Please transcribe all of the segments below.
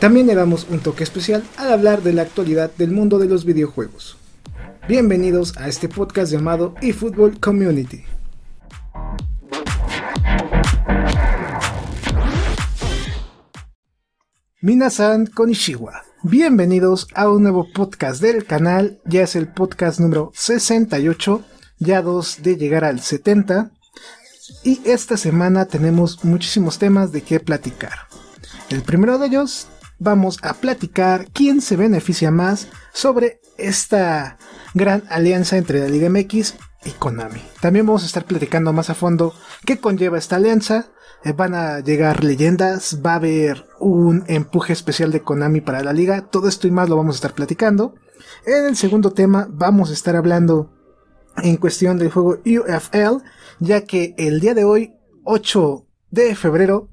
También le damos un toque especial al hablar de la actualidad del mundo de los videojuegos. Bienvenidos a este podcast llamado eFootball Community. Minasan Konishiwa. Bienvenidos a un nuevo podcast del canal. Ya es el podcast número 68, ya dos de llegar al 70. Y esta semana tenemos muchísimos temas de qué platicar. El primero de ellos, vamos a platicar quién se beneficia más sobre esta gran alianza entre la Liga MX y Konami. También vamos a estar platicando más a fondo qué conlleva esta alianza, eh, van a llegar leyendas, va a haber un empuje especial de Konami para la liga, todo esto y más lo vamos a estar platicando. En el segundo tema vamos a estar hablando en cuestión del juego UFL, ya que el día de hoy, 8 de febrero,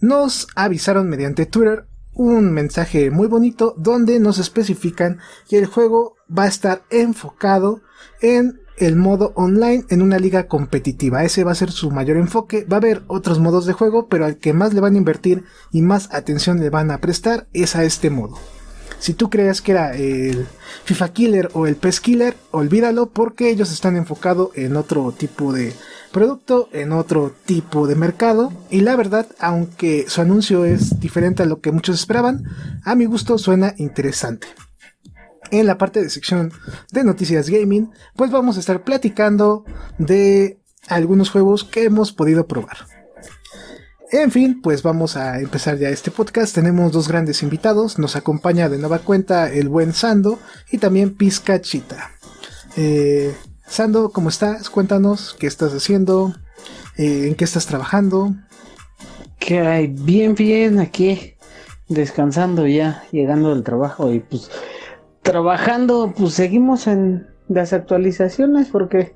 nos avisaron mediante Twitter un mensaje muy bonito donde nos especifican que el juego va a estar enfocado en el modo online en una liga competitiva. Ese va a ser su mayor enfoque. Va a haber otros modos de juego, pero al que más le van a invertir y más atención le van a prestar es a este modo. Si tú crees que era el FIFA Killer o el PES Killer, olvídalo porque ellos están enfocados en otro tipo de producto, en otro tipo de mercado. Y la verdad, aunque su anuncio es diferente a lo que muchos esperaban, a mi gusto suena interesante en la parte de sección de noticias gaming, pues vamos a estar platicando de algunos juegos que hemos podido probar. En fin, pues vamos a empezar ya este podcast. Tenemos dos grandes invitados. Nos acompaña de nueva cuenta el buen Sando y también Pizcachita. Eh, Sando, ¿cómo estás? Cuéntanos qué estás haciendo, eh, en qué estás trabajando. Que hay bien, bien aquí, descansando ya, llegando del trabajo y pues trabajando, pues seguimos en las actualizaciones porque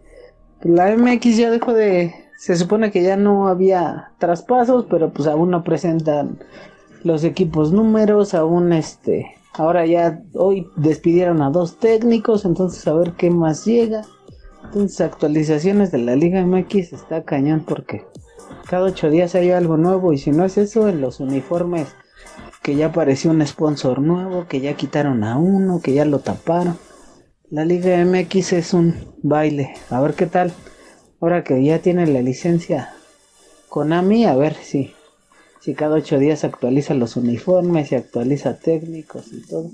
la MX ya dejó de, se supone que ya no había traspasos, pero pues aún no presentan los equipos números, aún este, ahora ya hoy despidieron a dos técnicos, entonces a ver qué más llega. Entonces actualizaciones de la Liga MX está cañón porque cada ocho días hay algo nuevo y si no es eso en los uniformes que ya apareció un sponsor nuevo, que ya quitaron a uno, que ya lo taparon. La Liga MX es un baile. A ver qué tal. Ahora que ya tiene la licencia Konami, a ver si, si cada ocho días actualiza los uniformes y actualiza técnicos y todo.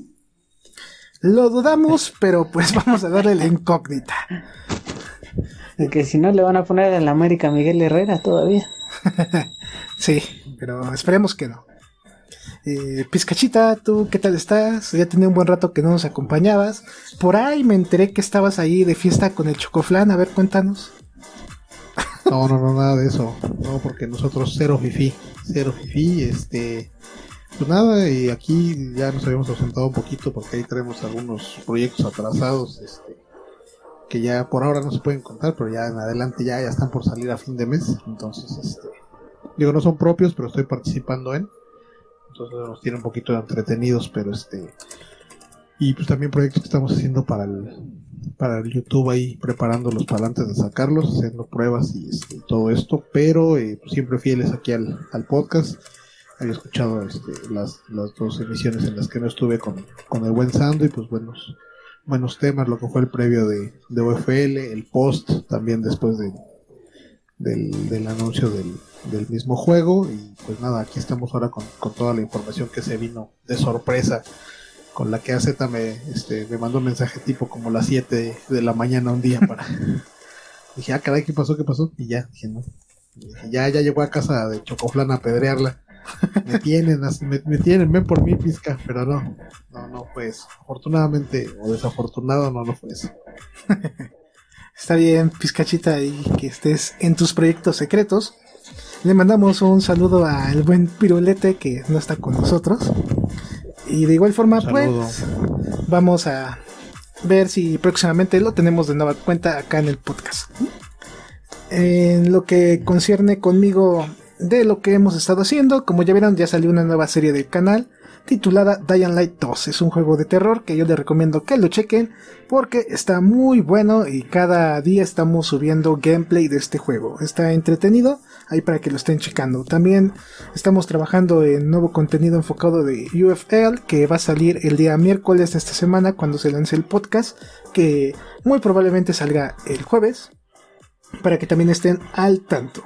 Lo dudamos, pero pues vamos a darle la incógnita. Que si no le van a poner en la América Miguel Herrera todavía. sí, pero esperemos que no. Eh, Pizcachita, ¿tú qué tal estás? Ya tenía un buen rato que no nos acompañabas. Por ahí me enteré que estabas ahí de fiesta con el Chocoflan. A ver, cuéntanos. No, no, no, nada de eso. No, porque nosotros cero fifi. Cero fifi, este. Pues nada, y aquí ya nos habíamos ausentado un poquito porque ahí tenemos algunos proyectos atrasados, este, que ya por ahora no se pueden contar, pero ya en adelante ya, ya están por salir a fin de mes. Entonces, este, digo, no son propios, pero estoy participando en entonces nos tiene un poquito entretenidos, pero este y pues también proyectos que estamos haciendo para el para el YouTube ahí preparándolos para antes de sacarlos, haciendo pruebas y este, todo esto, pero eh, pues siempre fieles aquí al, al podcast. Había escuchado este, las, las dos emisiones en las que no estuve con, con el buen Sando y pues buenos buenos temas, lo que fue el previo de, de UFL, el post también después de, del, del anuncio del, del mismo juego. Y pues nada, aquí estamos ahora con, toda la información que se vino de sorpresa. Con la que AZ me, este, me mandó un mensaje tipo como las 7 de la mañana un día para... dije, ah, caray, ¿qué pasó? ¿Qué pasó? Y ya, dije, no. ya, ya llegó a casa de Chocoflan a apedrearla. Me tienen, me, me, tienen, ven por mí, pizca, pero no, no, no fue eso. Afortunadamente o desafortunado, no, no fue eso. Está bien, pizcachita, y que estés en tus proyectos secretos. Le mandamos un saludo al buen Pirulete que no está con nosotros. Y de igual forma, pues, vamos a ver si próximamente lo tenemos de nueva cuenta acá en el podcast. En lo que concierne conmigo de lo que hemos estado haciendo, como ya vieron, ya salió una nueva serie del canal titulada Dying Light 2. Es un juego de terror que yo les recomiendo que lo chequen porque está muy bueno y cada día estamos subiendo gameplay de este juego. Está entretenido, ahí para que lo estén checando. También estamos trabajando en nuevo contenido enfocado de UFL que va a salir el día miércoles de esta semana cuando se lance el podcast, que muy probablemente salga el jueves, para que también estén al tanto.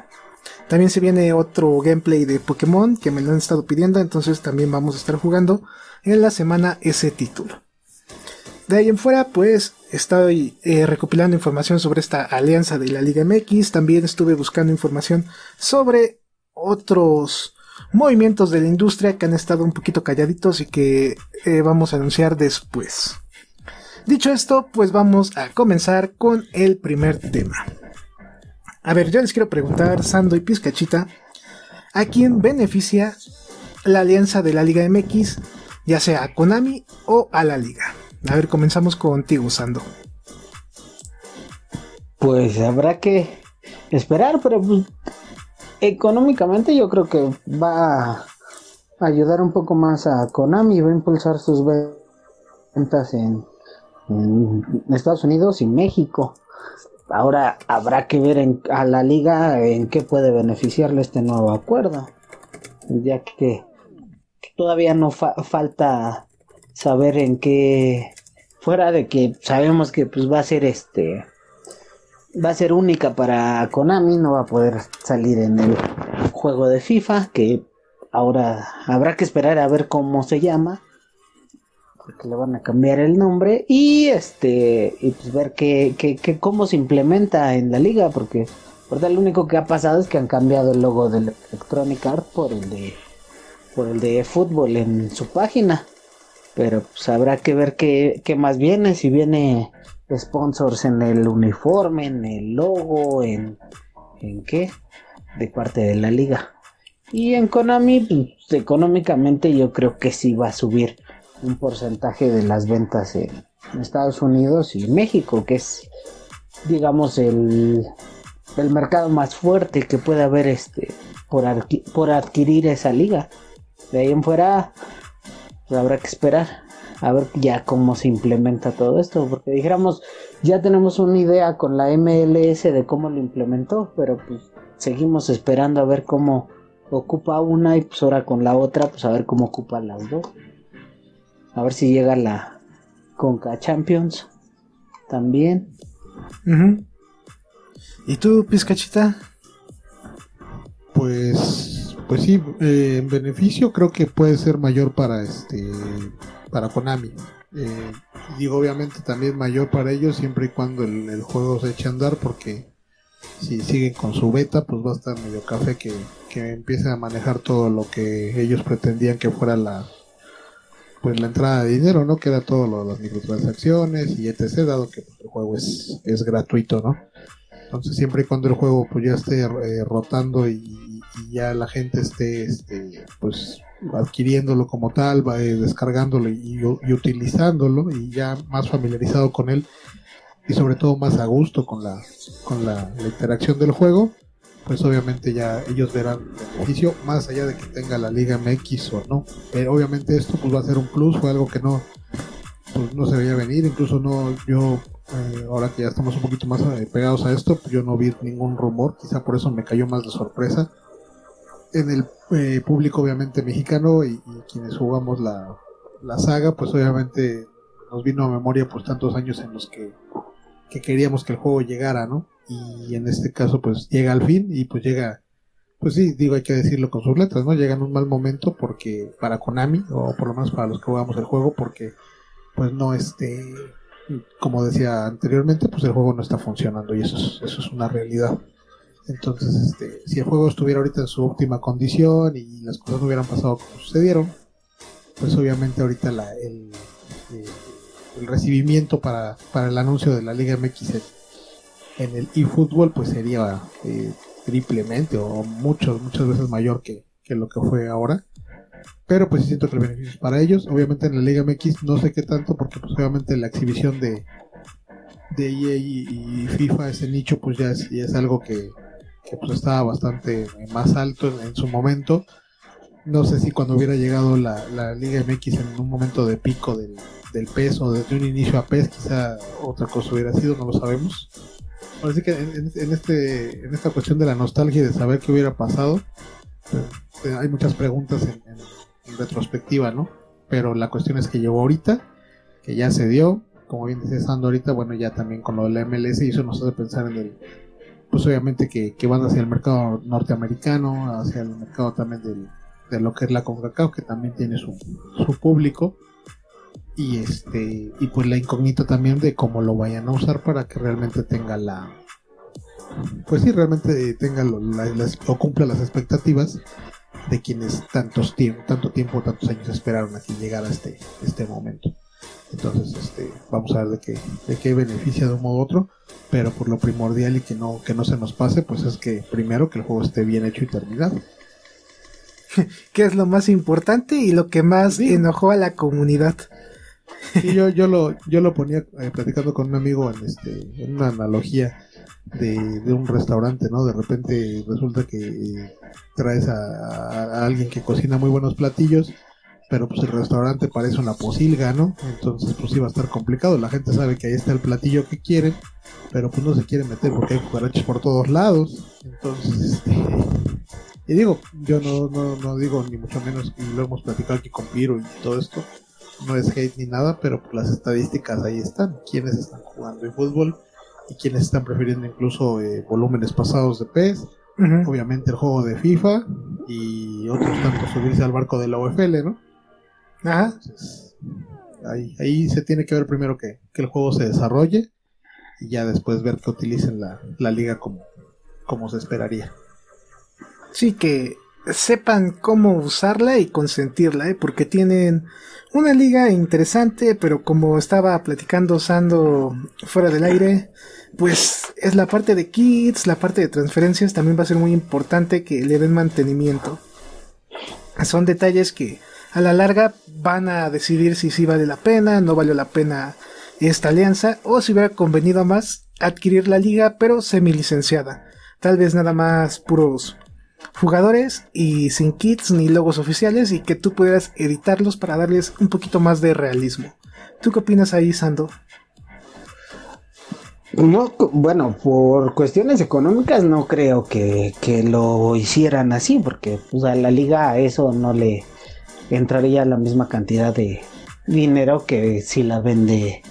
También se viene otro gameplay de Pokémon que me lo han estado pidiendo, entonces también vamos a estar jugando en la semana ese título. De ahí en fuera, pues estoy eh, recopilando información sobre esta alianza de la Liga MX. También estuve buscando información sobre otros movimientos de la industria que han estado un poquito calladitos y que eh, vamos a anunciar después. Dicho esto, pues vamos a comenzar con el primer tema. A ver, yo les quiero preguntar, Sando y Pizcachita, ¿a quién beneficia la alianza de la Liga MX, ya sea a Konami o a la Liga? A ver, comenzamos contigo, Sando. Pues habrá que esperar, pero pues, económicamente yo creo que va a ayudar un poco más a Konami, va a impulsar sus ventas en Estados Unidos y México. Ahora habrá que ver en, a la liga en qué puede beneficiarle este nuevo acuerdo, ya que todavía no falta saber en qué, fuera de que sabemos que pues va a ser este, va a ser única para Konami, no va a poder salir en el juego de FIFA, que ahora habrá que esperar a ver cómo se llama porque le van a cambiar el nombre y este y pues ver que, cómo se implementa en la liga porque verdad lo único que ha pasado es que han cambiado el logo del Electronic Art por el de por el de fútbol en su página. Pero pues habrá que ver qué, qué más viene si viene sponsors en el uniforme en el logo en en qué de parte de la liga. Y en Konami pues, económicamente yo creo que sí va a subir un porcentaje de las ventas en, Estados Unidos y México, que es, digamos, el, el mercado más fuerte que puede haber este por, por adquirir esa liga. De ahí en fuera pues, habrá que esperar a ver ya cómo se implementa todo esto, porque dijéramos, ya tenemos una idea con la MLS de cómo lo implementó, pero pues seguimos esperando a ver cómo ocupa una y pues ahora con la otra, pues a ver cómo ocupa las dos. A ver si llega la Conca Champions también. ¿Y tú, Pizcachita? Pues, pues sí, eh, en beneficio creo que puede ser mayor para este, para Konami. Eh, digo, obviamente también mayor para ellos siempre y cuando el, juego se eche a andar porque si siguen con su beta pues va a estar medio café que, que empiecen a manejar todo lo que ellos pretendían que fuera la, pues la entrada de dinero, ¿no? Que era todo lo de las microtransacciones y etc, dado que el juego es, es gratuito, ¿no? Entonces siempre y cuando el juego pues ya esté eh, rotando y, ya la gente esté este, pues adquiriéndolo como tal, va, eh, descargándolo y, utilizándolo y ya más familiarizado con él y sobre todo más a gusto con la, con la interacción del juego, pues obviamente ya ellos verán el beneficio, más allá de que tenga la Liga MX o no. Pero obviamente esto pues va a ser un plus, fue algo que no, pues, no se veía venir, incluso no, yo, eh, ahora que ya estamos un poquito más eh, pegados a esto, pues yo no vi ningún rumor, quizá por eso me cayó más de sorpresa. En el eh, público obviamente mexicano y, quienes jugamos la, la saga, pues obviamente nos vino a memoria pues tantos años en los que, que queríamos que el juego llegara, ¿no? Y en este caso pues llega al fin y pues llega pues sí, digo, hay que decirlo con sus letras, ¿no? Llega en un mal momento porque para Konami, o por lo menos para los que jugamos el juego, porque pues no este, como decía anteriormente, pues el juego no está funcionando y eso es, eso es una realidad. Entonces, este, si el juego estuviera ahorita en su óptima condición y las cosas no hubieran pasado como sucedieron, pues obviamente ahorita la, el, eh, el recibimiento para, para el anuncio de la Liga MX en el eFootball pues sería eh, triplemente o muchas, muchas veces mayor que, lo que fue ahora. pero pues siento que el beneficio es para ellos. Obviamente en la Liga MX no sé qué tanto, porque pues obviamente la exhibición de, de EA y, FIFA, ese nicho, pues ya es, es algo que, que pues estaba bastante más alto en, su momento. No sé si cuando hubiera llegado la, la, Liga MX en un momento de pico del, del peso, desde un inicio a PES, quizá otra cosa hubiera sido, no lo sabemos. Así que en, este, en esta cuestión de la nostalgia y de saber qué hubiera pasado, pues, hay muchas preguntas en, retrospectiva, ¿no? Pero la cuestión es que llegó ahorita, que ya se dio, como bien dice Sando ahorita, bueno, ya también con lo de la MLS y eso nos hace pensar en el, pues obviamente que, van hacia el mercado norteamericano, hacia el mercado también del, de lo que es la CONCACAF, que también tiene su, su público, y este, y pues la incógnita también de cómo lo vayan a usar para que realmente tenga la, pues sí, realmente tenga o cumpla las expectativas de quienes tantos tiempo, tanto tiempo, tantos años esperaron a que llegara este, este momento. Entonces, este, vamos a ver de qué, de qué beneficia de un modo u otro, pero por lo primordial y que no, que no se nos pase, pues es que primero que el juego esté bien hecho y terminado. que es lo más importante y lo que más enojó a la comunidad. Sí, yo, yo lo, yo lo ponía eh, platicando con un amigo en este, en una analogía de, un restaurante, ¿no? De repente resulta que eh, traes a, alguien que cocina muy buenos platillos, pero pues el restaurante parece una posilga, ¿no? Entonces pues iba a estar complicado. La gente sabe que ahí está el platillo que quieren, pero pues no se quiere meter porque hay cucarachas por todos lados. Entonces, este... Y digo, yo no, no, no digo ni mucho menos, y lo hemos platicado aquí con Piro y todo esto, no es hate ni nada, pero las estadísticas ahí están. Quienes están jugando en fútbol y quienes están prefiriendo incluso eh, volúmenes pasados de PES, obviamente el juego de FIFA y otros tantos subirse al barco de la UFL, ¿no? Ajá. ahí, ahí se tiene que ver primero que, el juego se desarrolle y ya después ver que utilicen la, la liga como, como se esperaría. Sí, que sepan cómo usarla y consentirla, ¿eh? porque tienen una liga interesante, pero como estaba platicando Sando fuera del aire, pues es la parte de kits, la parte de transferencias también va a ser muy importante que le den mantenimiento. Son detalles que a la larga van a decidir si sí vale la pena, no valió la pena esta alianza o si hubiera convenido más adquirir la liga pero semi licenciada. Tal vez nada más puros jugadores y sin kits ni logos oficiales y que tú pudieras editarlos para darles un poquito más de realismo. ¿Tú qué opinas ahí, Sando? No, bueno, por cuestiones económicas no creo que, lo hicieran así, porque pues, a la liga eso no le entraría la misma cantidad de dinero que si la vende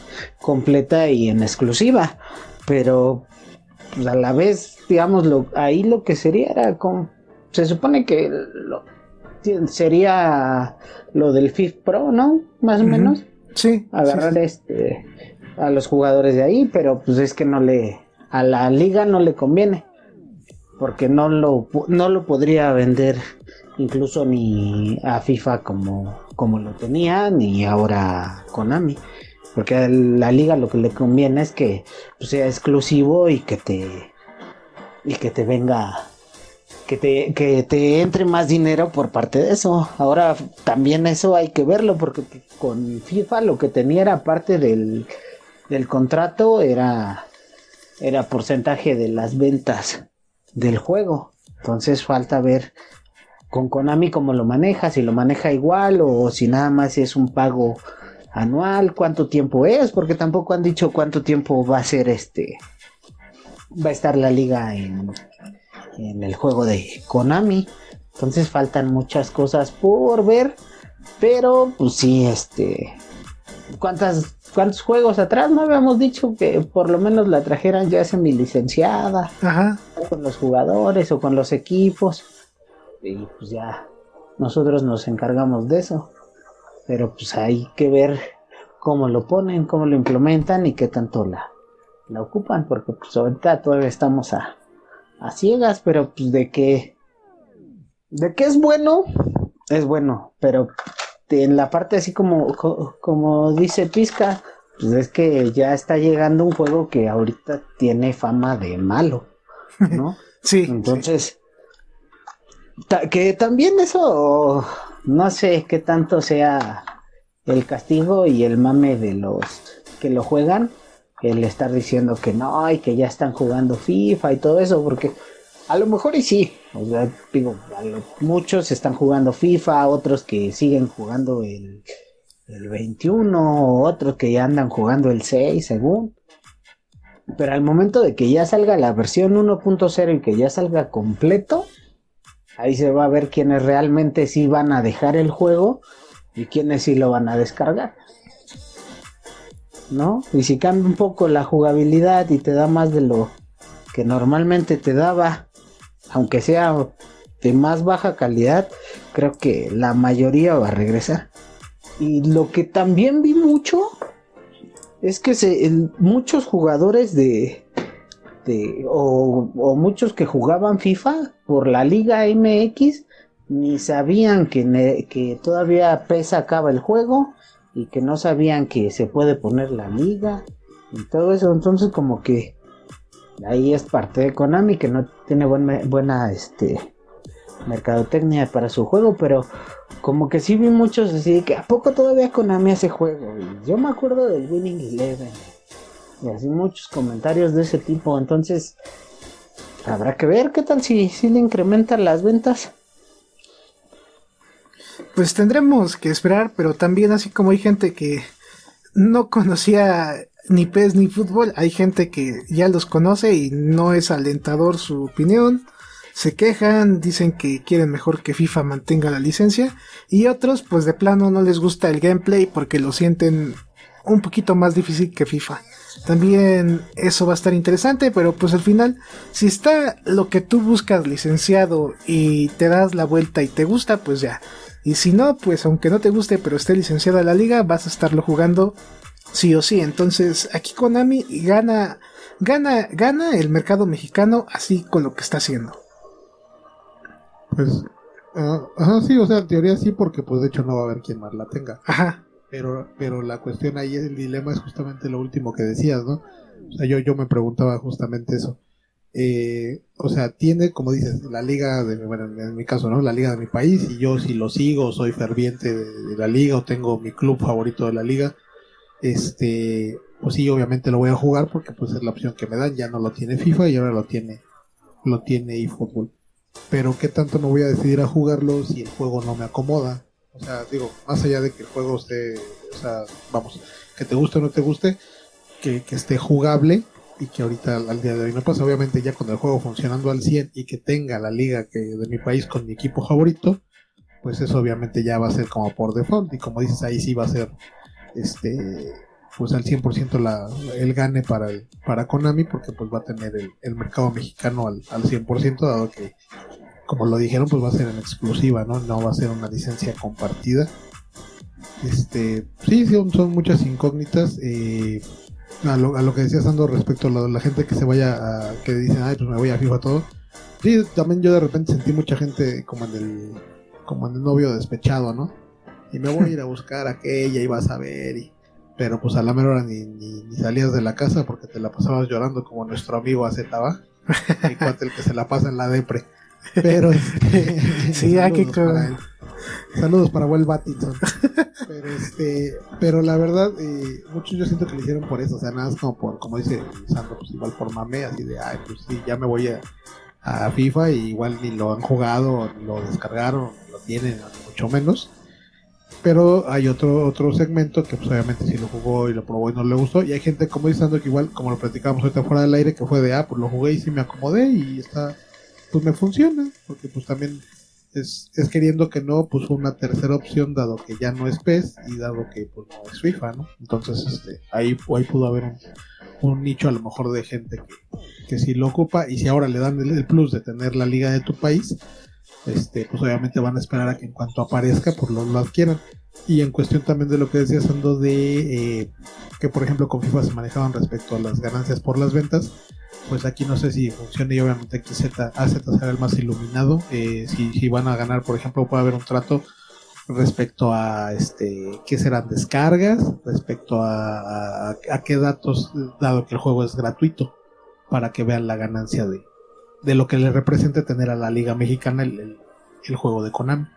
completa y en exclusiva. Pero pues, a la vez, digamos, lo, ahí lo que sería era con, se supone que sería lo del FIF Pro, ¿no? Más o menos. Sí. Agarrar este a los jugadores de ahí, pero pues es que no le a la liga no le conviene porque no lo no lo podría vender incluso ni a FIFA como como lo tenía ni ahora Konami porque a la liga lo que le conviene es que pues, sea exclusivo y que te y que te venga que te, que te entre más dinero por parte de eso. Ahora también eso hay que verlo porque con FIFA lo que tenía era parte del, del contrato era, era porcentaje de las ventas del juego. Entonces falta ver con Konami cómo lo maneja, si lo maneja igual o si nada más es un pago anual, cuánto tiempo es, porque tampoco han dicho cuánto tiempo va a ser este, va a estar la liga en, en el juego de Konami. Entonces faltan muchas cosas por ver, pero pues sí, este, ¿cuántas cuántos juegos atrás no habíamos dicho que por lo menos la trajeran ya semi licenciada Ajá. con los jugadores o con los equipos y pues ya nosotros nos encargamos de eso pero pues hay que ver cómo lo ponen cómo lo implementan y qué tanto la, la ocupan porque pues ahorita todavía estamos a, a ciegas pero pues de que de que es bueno es bueno pero en la parte así como, como dice Pizca, pues es que ya está llegando un juego que ahorita tiene fama de malo, ¿no? sí. Entonces, que también eso no sé qué tanto sea el castigo y el mame de los que lo juegan, el estar diciendo que no y que ya están jugando FIFA y todo eso, porque a lo mejor y sí, digo, muchos están jugando FIFA, otros que siguen jugando el, el 21, otros que ya andan jugando el 6, según. Pero al momento de que ya salga la versión 1.0 y que ya salga completo, ahí se va a ver quiénes realmente sí van a dejar el juego y quiénes sí lo van a descargar. ¿No? Y si cambia un poco la jugabilidad y te da más de lo que normalmente te daba, aunque sea de más baja calidad, creo que la mayoría va a regresar. Y lo que también vi mucho es que muchos jugadores de, o, muchos que jugaban FIFA por la Liga MX ni sabían que, que todavía PES acaba el juego y que no sabían que se puede poner la liga y todo eso. Entonces como que ahí es parte de Konami que no tiene buena este mercadotecnia para su juego, pero como que sí vi muchos así que a poco todavía Konami hace juego. Y yo me acuerdo del Winning Eleven y así muchos comentarios de ese tipo. Entonces habrá que ver qué tal si, si le incrementan las ventas. Pues tendremos que esperar, pero también así como hay gente que no conocía ni PES ni fútbol, hay gente que ya los conoce y no es alentador su opinión se quejan, dicen que quieren mejor que FIFA mantenga la licencia y otros pues de plano no les gusta el gameplay porque lo sienten un poquito más difícil que FIFA. También eso va a estar interesante, pero pues al final, si está lo que tú buscas licenciado y te das la vuelta y te gusta, pues ya. Y si no, pues aunque no te guste, pero esté licenciada la liga, vas a estarlo jugando sí o sí. Entonces aquí Konami gana, gana, gana el mercado mexicano así con lo que está haciendo. Pues, uh, ajá, sí, o sea, en teoría sí, porque pues de hecho no va a haber quien más la tenga. Ajá. Pero, pero la cuestión ahí, el dilema es justamente lo último que decías, ¿no? O sea, yo, yo me preguntaba justamente eso. Eh, o sea, tiene, como dices, la liga de, en mi caso, ¿no? La liga de mi país, y yo si lo sigo, soy ferviente de, la liga, o tengo mi club favorito de la liga, este, pues sí, obviamente lo voy a jugar porque pues es la opción que me dan, ya no lo tiene FIFA y ahora lo tiene, lo tiene eFootball pero qué tanto me voy a decidir a jugarlo si el juego no me acomoda. O sea, digo, más allá de que el juego esté, o sea, vamos, que te guste o no te guste, que, esté jugable y que ahorita al día de hoy no pasa. Obviamente ya con el juego funcionando al 100 y que tenga la liga que de mi país con mi equipo favorito, pues eso obviamente ya va a ser como por default. Y como dices ahí sí va a ser este pues al 100% la, el gane para el, para Konami porque pues va a tener el, mercado mexicano al, al 100% dado que como lo dijeron pues va a ser en exclusiva no no va a ser una licencia compartida. Este sí son, son muchas incógnitas eh, a, lo, a lo que decías Ando respecto a la gente que se vaya a que dicen ay pues me voy a FIFA todo sí también yo de repente sentí mucha gente como en el como en el novio despechado no y me voy a ir a buscar a aquella y vas a ver y pero pues a la menor hora ni, ni, salías de la casa porque te la pasabas llorando como nuestro amigo Acetaba, el cuate el que se la pasa en la depre. Pero este, sí, hay que para Saludos para Will Battinson. Pero este, pero la verdad, eh, muchos yo siento que lo hicieron por eso, o sea, nada más como por, como dice Sandro, pues igual por mame, así de ay pues sí, ya me voy a, FIFA y igual ni lo han jugado, ni lo descargaron, ni lo tienen, mucho menos pero hay otro otro segmento que pues obviamente si lo jugó y lo probó y no le gustó y hay gente como diciendo que igual como lo platicábamos ahorita fuera del aire que fue de ah pues lo jugué y sí me acomodé y está pues me funciona porque pues también es, es queriendo que no pues una tercera opción dado que ya no es PES y dado que pues no es FIFA no entonces este ahí ahí pudo haber un, un nicho a lo mejor de gente que, que sí lo ocupa y si ahora le dan el, plus de tener la liga de tu país este, pues obviamente van a esperar a que en cuanto aparezca, pues lo, lo adquieran. Y en cuestión también de lo que decías, Ando, de eh, que por ejemplo con FIFA se manejaban respecto a las ganancias por las ventas, pues aquí no sé si funciona y obviamente aquí Z, AZ será el más iluminado. Eh, si, van a ganar, por ejemplo, puede haber un trato respecto a este qué serán descargas, respecto a, a, qué datos, dado que el juego es gratuito, para que vean la ganancia de, de lo que le representa tener a la Liga Mexicana el, el, juego de Konami.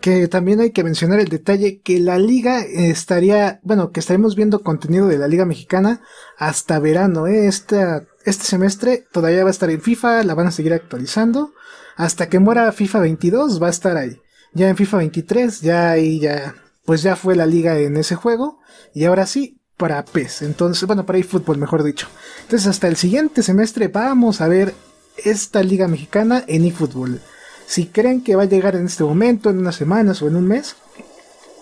Que también hay que mencionar el detalle que la liga estaría, bueno, que estaremos viendo contenido de la liga mexicana hasta verano. Este, este semestre todavía va a estar en FIFA, la van a seguir actualizando. Hasta que muera FIFA 22 va a estar ahí. Ya en FIFA 23, ya ahí ya, pues ya fue la liga en ese juego. Y ahora sí, para PES. Entonces, bueno, para eFootball, mejor dicho. Entonces, hasta el siguiente semestre vamos a ver esta liga mexicana en eFootball. Si creen que va a llegar en este momento, en unas semanas o en un mes,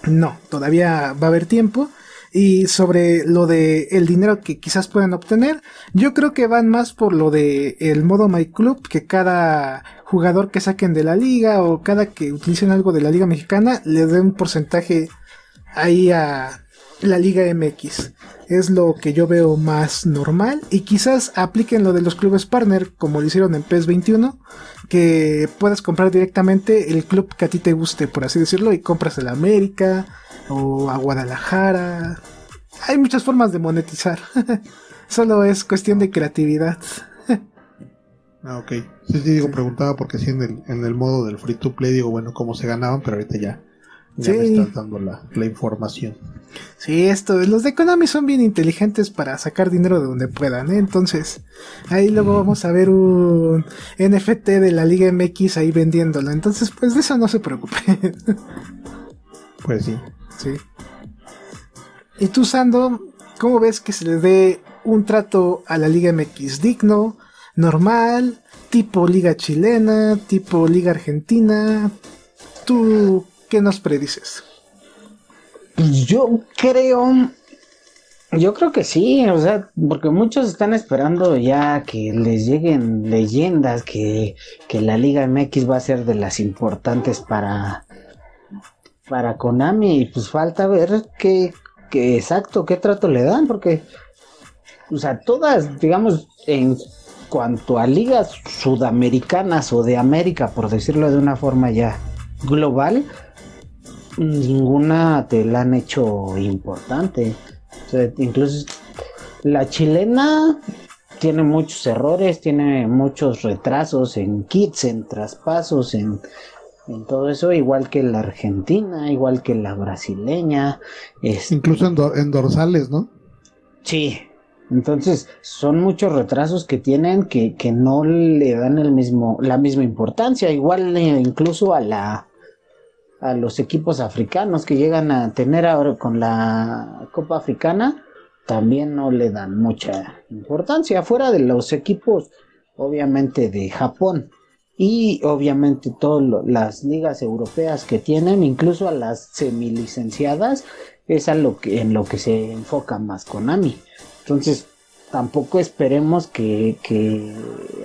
no, todavía va a haber tiempo. Y sobre lo de el dinero que quizás puedan obtener, yo creo que van más por lo de el modo My Club, que cada jugador que saquen de la liga o cada que utilicen algo de la liga mexicana le dé un porcentaje ahí a la liga MX. Es lo que yo veo más normal y quizás apliquen lo de los clubes partner como lo hicieron en PES 21 que puedas comprar directamente el club que a ti te guste, por así decirlo, y compras el América o a Guadalajara. Hay muchas formas de monetizar. Solo es cuestión de creatividad. ah, ok. Sí, sí, digo, preguntaba porque si en el, en el modo del free to play, digo, bueno, cómo se ganaban, pero ahorita ya, ya me estás dando la, la información. Sí, esto, los de Konami son bien inteligentes para sacar dinero de donde puedan, ¿eh? Entonces, ahí luego vamos a ver un NFT de la Liga MX ahí vendiéndolo. Entonces, pues de eso no se preocupe. Pues sí. Sí. ¿Y tú, Sando, cómo ves que se le dé un trato a la Liga MX digno, normal, tipo Liga chilena, tipo Liga argentina? ¿Tú qué nos predices? Pues yo creo, yo creo que sí, o sea, porque muchos están esperando ya que les lleguen leyendas que, que la Liga MX va a ser de las importantes para, para Konami y pues falta ver qué, qué exacto, qué trato le dan, porque, o sea, todas, digamos, en cuanto a ligas sudamericanas o de América, por decirlo de una forma ya global, ninguna te la han hecho importante. O sea, incluso la chilena tiene muchos errores, tiene muchos retrasos en kits, en traspasos, en, en todo eso, igual que la argentina, igual que la brasileña. Este incluso en, en dorsales, ¿no? Sí, entonces, son muchos retrasos que tienen que, que, no le dan el mismo, la misma importancia. Igual eh, incluso a la a los equipos africanos que llegan a tener ahora con la Copa Africana, también no le dan mucha importancia. Fuera de los equipos, obviamente, de Japón. Y obviamente todas las ligas europeas que tienen, incluso a las semilicenciadas, es a lo que, en lo que se enfoca más Konami. Entonces, tampoco esperemos que, que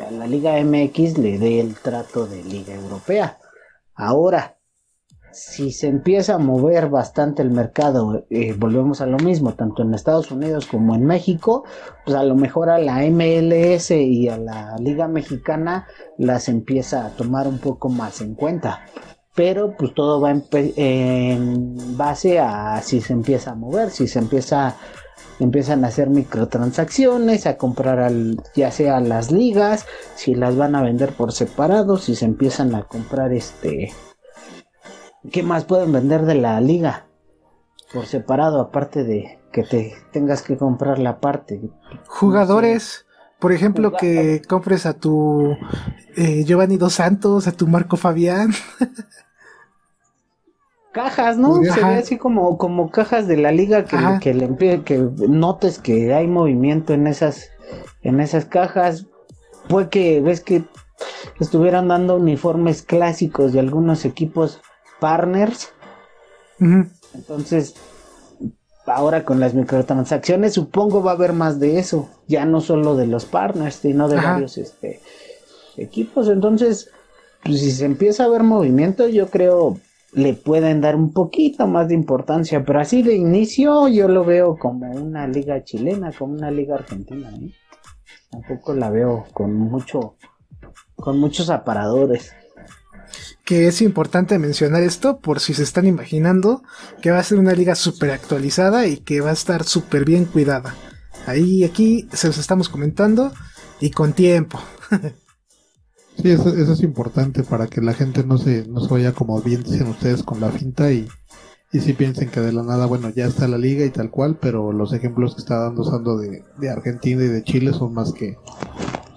a la Liga MX le dé el trato de Liga Europea. Ahora, si se empieza a mover bastante el mercado, eh, volvemos a lo mismo, tanto en Estados Unidos como en México, pues a lo mejor a la MLS y a la Liga Mexicana las empieza a tomar un poco más en cuenta. Pero pues todo va en, base a si se empieza a mover, si se empieza empiezan a hacer microtransacciones, a comprar al, ya sea las ligas, si las van a vender por separado, si se empiezan a comprar este ¿Qué más pueden vender de la liga? Por separado, aparte de que te tengas que comprar la parte. Jugadores, por ejemplo, que compres a tu eh, Giovanni Dos Santos, a tu Marco Fabián. cajas, ¿no? Se ve así como, como cajas de la liga que, que, le, que notes que hay movimiento en esas, en esas cajas. Puede que ves que estuvieran dando uniformes clásicos de algunos equipos partners. Entonces, ahora con las microtransacciones, supongo va a haber más de eso. Ya no solo de los partners, sino de varios este, equipos. Entonces, pues, si se empieza a ver movimiento, yo creo le pueden dar un poquito más de importancia. Pero así de inicio, yo lo veo como una liga chilena, como una liga argentina. ¿eh? Tampoco la veo con mucho, con muchos aparadores que es importante mencionar esto por si se están imaginando que va a ser una liga súper actualizada y que va a estar súper bien cuidada. Ahí aquí se los estamos comentando y con tiempo. Sí, eso, es importante para que la gente no se, no se vaya como bien dicen ustedes con la finta y, y si piensen que de la nada, bueno, ya está la liga y tal cual, pero los ejemplos que está dando Sando de, de Argentina y de Chile son más que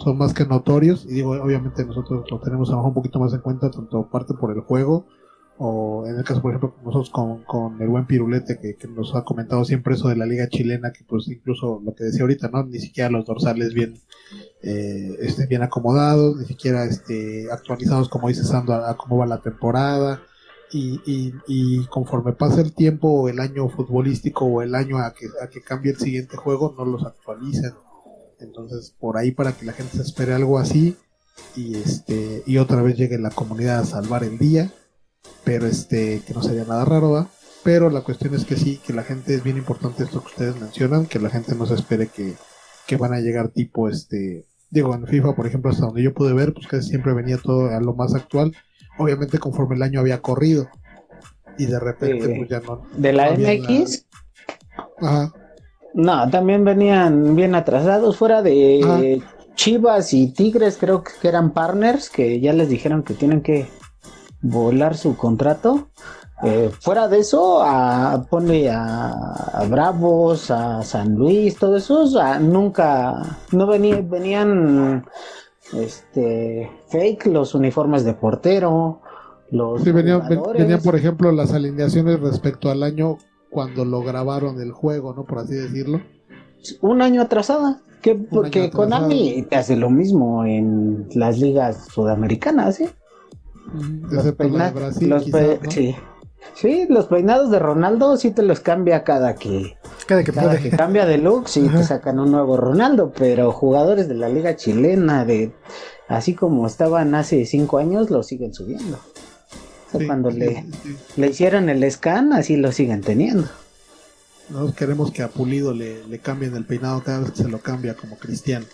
son más que notorios y digo, obviamente nosotros lo tenemos a un poquito más en cuenta, tanto parte por el juego o en el caso, por ejemplo, nosotros con, con el buen Pirulete que, que, nos ha comentado siempre eso de la liga chilena, que pues incluso lo que decía ahorita, ¿no? Ni siquiera los dorsales bien, eh, este, bien acomodados, ni siquiera este, actualizados, como dice Sando, a, a cómo va la temporada. Y, y, y, conforme pasa el tiempo o el año futbolístico o el año a que, a que cambie el siguiente juego, no los actualizan. Entonces, por ahí para que la gente se espere algo así y este y otra vez llegue la comunidad a salvar el día, pero este que no sería nada raro, ¿va? Pero la cuestión es que sí, que la gente es bien importante esto que ustedes mencionan, que la gente no se espere que, que van a llegar tipo este digo en FIFA por ejemplo hasta donde yo pude ver pues casi siempre venía todo a lo más actual obviamente conforme el año había corrido y de repente Sí. pues ya no ¿De la no MX? Ajá. No, también venían bien atrasados, fuera de. Chivas y Tigres, creo que eran partners, que ya les dijeron que tienen que volar su contrato. Eh, fuera de eso, a, pone a, a Bravos, a San Luis, todo eso, a- nunca, no venía, venían este fake los uniformes de portero, los Sí, venían, venían, por ejemplo, las alineaciones respecto al año cuando lo grabaron el juego, ¿no? Por así decirlo. un año atrasada. Que, porque año atrasado. Konami te hace lo mismo en las ligas sudamericanas, ¿sí? Los, peina- Brasil, los quizás, pe- ¿no? sí. Sí, los peinados de Ronaldo sí te los cambia cada que, Cada que cada puede. que cambia de look, sí Ajá. te sacan un nuevo Ronaldo, pero jugadores de la liga chilena, de así como estaban hace cinco años, lo siguen subiendo. Sí, cuando sí, le, sí, le hicieron el scan, así lo siguen teniendo. Nosotros queremos que a Pulido le, le cambien el peinado cada vez que se lo cambia como Cristiano.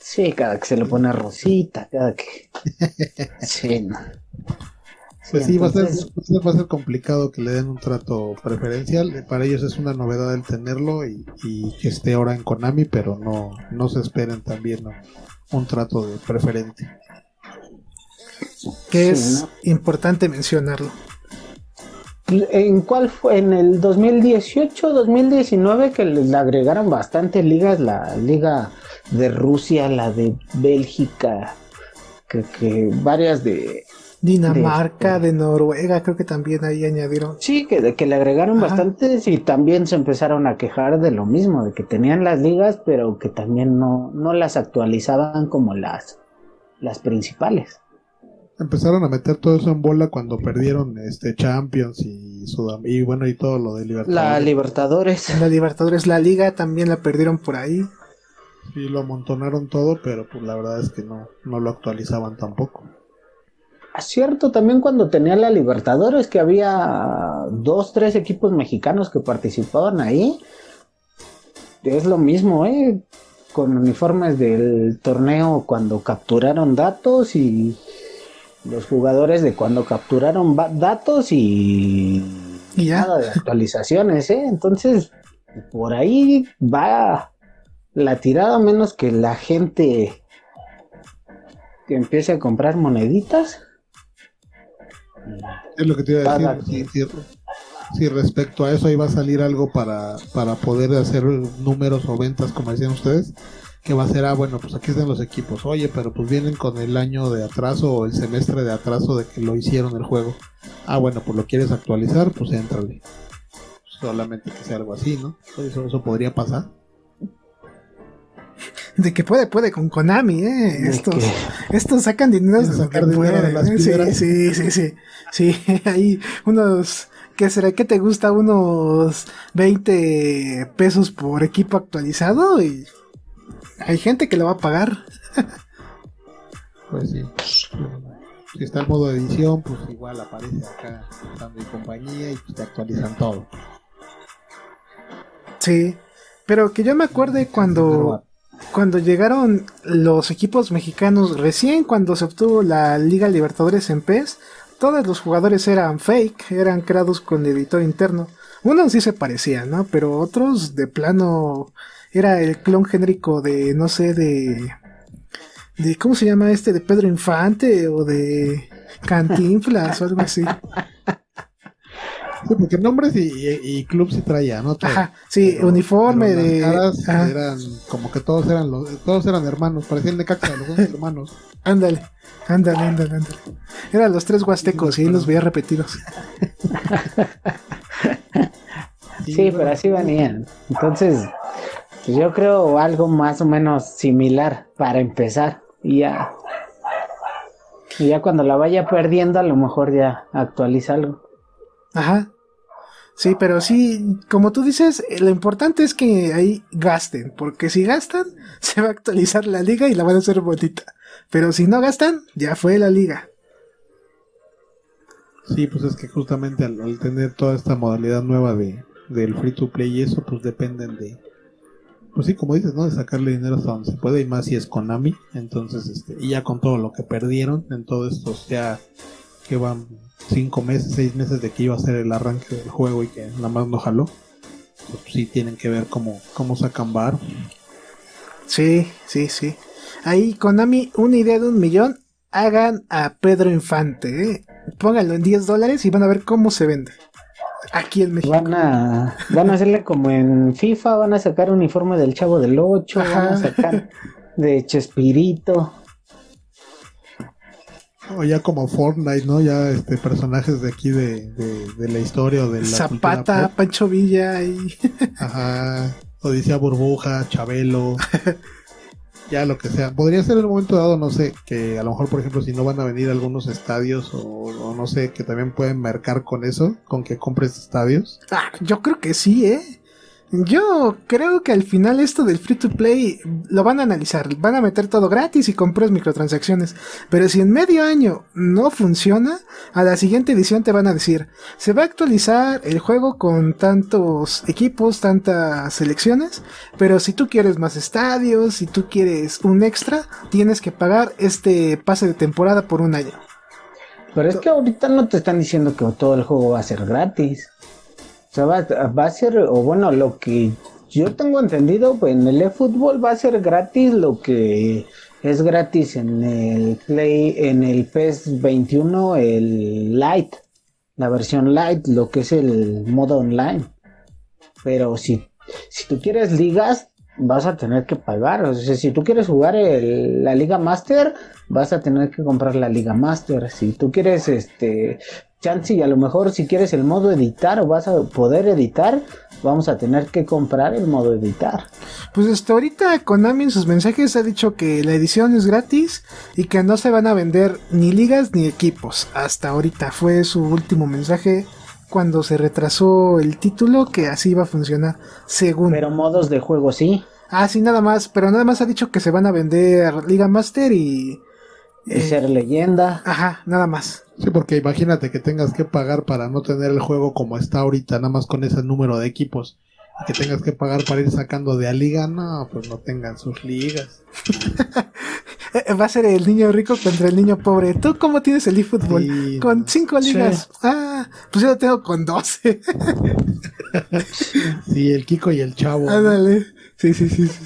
Sí, cada que se lo pone rosita, cada que... Sí, no. Pues sí, va, a ser, entonces- va a ser- va a ser complicado que le den un trato preferencial. Para ellos es una novedad el tenerlo y, y que esté ahora en Konami, pero no, no se esperen también ¿no? un trato de preferente. Que Sí, es ¿no? importante mencionarlo. ¿En cuál fue? En el 2018, 2019 que les agregaron bastantes ligas, la liga de Rusia, la de Bélgica, que, que varias de... Dinamarca, De- de Noruega, creo que también ahí añadieron. Sí, que, le agregaron Ajá. bastantes y también se empezaron a quejar de lo mismo, de que tenían las ligas, pero que también no, no las actualizaban como las, las principales. Empezaron a meter todo eso en bola cuando perdieron este Champions y Sudam y bueno y todo lo de La Libertadores. Libertadores. En la Libertadores, la Liga también la perdieron por ahí. Sí, lo amontonaron todo, pero pues la verdad es que no, no lo actualizaban tampoco. Es cierto, también cuando tenía la Libertadores, que había dos, tres equipos mexicanos que participaban ahí. Es lo mismo, ¿eh? Con uniformes del torneo cuando capturaron datos y los jugadores de cuando capturaron datos y, Y ya. nada de actualizaciones, ¿eh? Entonces, por ahí va la tirada, menos que la gente que empiece a comprar moneditas. Es lo que te iba a decir. Si, si- si respecto a eso ahí va a salir algo para, para poder hacer números o ventas, como decían ustedes, que va a ser, ah, bueno, pues aquí están los equipos. Oye, pero pues vienen con el año de atraso o el semestre de atraso de que lo hicieron el juego. Ah, bueno, pues lo quieres actualizar, pues éntrale. Solamente que sea algo así, ¿no? Eso, eso podría pasar. De que puede, puede con Konami, ¿eh? Estos, que- estos sacan dinero de las pueden. ¿eh? Sí, sí, sí, sí. Sí, hay unos, ¿qué será? ¿Qué te gusta? Unos 20 pesos por equipo actualizado y hay gente que lo va a pagar. Pues sí. Si está el modo de edición, pues igual aparece acá y compañía y pues te actualizan todo. Sí, pero que yo me acuerde cuando, cuando llegaron los equipos mexicanos, recién cuando se obtuvo la Liga Libertadores en PES, todos los jugadores eran fake, eran creados con editor interno. Unos sí se parecían, ¿no? Pero otros de plano era el clon genérico de, no sé, de de ¿cómo se llama este? de Pedro Infante o de Cantinflas o algo así. Sí, porque nombres y, y, club sí traía, ¿no? Ajá, sí, uniforme de. eran como que todos eran los, todos eran hermanos, parecían de caca, los dos hermanos. Ándale, ándale, ándale, ándale. Eran los tres huastecos y los veía repetidos. sí, pero así venían. Entonces, yo creo algo más o menos similar para empezar. Y ya. Y ya cuando la vaya perdiendo, a lo mejor ya actualiza algo. Ajá. Sí, pero sí, como tú dices, lo importante es que ahí gasten, porque si gastan, se va a actualizar la liga y la van a hacer bonita. Pero si no gastan, ya fue la liga. Sí, pues es que justamente al, tener toda esta modalidad nueva de, del free to play y eso, pues dependen de, pues sí, como dices, ¿no? De sacarle dinero hasta donde se puede y más si es Konami. Entonces, este, y ya con todo lo que perdieron en todo esto, ya que van cinco meses, seis meses de que iba a ser el arranque del juego y que nada más no jaló. Pues sí tienen que ver cómo, cómo sacan bar. Sí, sí, sí. Ahí Konami, una idea de un millón, hagan a Pedro Infante, ¿eh? pónganlo en 10 dólares y van a ver cómo se vende. Aquí en México. Van a, van a hacerle como en FIFA, van a sacar uniforme del Chavo del 8, van a sacar de Chespirito. O ya como Fortnite, ¿no? Ya este personajes de aquí de, de, la historia o de la Zapata, Pancho Villa y... Ajá. Odisea Burbuja, Chabelo. ya lo que sea. Podría ser el momento dado, no sé, que a lo mejor, por ejemplo, si no van a venir algunos estadios o, o no sé, que también pueden mercar con eso, con que compres estadios. Ah, yo creo que sí, ¿eh? Yo creo que al final esto del free to play lo van a analizar, van a meter todo gratis y compras microtransacciones. Pero si en medio año no funciona, a la siguiente edición te van a decir, se va a actualizar el juego con tantos equipos, tantas selecciones, pero si tú quieres más estadios, si tú quieres un extra, tienes que pagar este pase de temporada por un año. Pero es que ahorita no te están diciendo que todo el juego va a ser gratis. O sea, va, a ser, o bueno, lo que yo tengo entendido, pues en el eFootball va a ser gratis lo que es gratis en el Play, en el PES 21, el Lite, la versión Lite, lo que es el modo online. Pero si, si tú quieres ligas, vas a tener que pagar. O sea, si tú quieres jugar la Liga Master, vas a tener que comprar la Liga Master. Si tú quieres este chance y a lo mejor si quieres el modo editar o vas a poder editar, vamos a tener que comprar el modo editar. Pues hasta ahorita Konami en sus mensajes ha dicho que la edición es gratis y que no se van a vender ni ligas ni equipos. Hasta ahorita fue su último mensaje cuando se retrasó el título que así iba a funcionar según. Pero modos de juego sí. Ah, sí, nada más, pero nada más ha dicho que se van a vender Liga Master y... Y ser leyenda. Ajá, nada más. Sí, porque imagínate que tengas que pagar para no tener el juego como está ahorita, nada más con ese número de equipos. Y que tengas que pagar para ir sacando de a liga, no, pues no tengan sus ligas. Eh, va a ser el niño rico contra el niño pobre. ¿Tú cómo tienes el eFootball? con cinco ligas. Ah, pues yo lo tengo con doce. sí, el Kiko y el Chavo. Ándale. Sí, sí, sí, sí.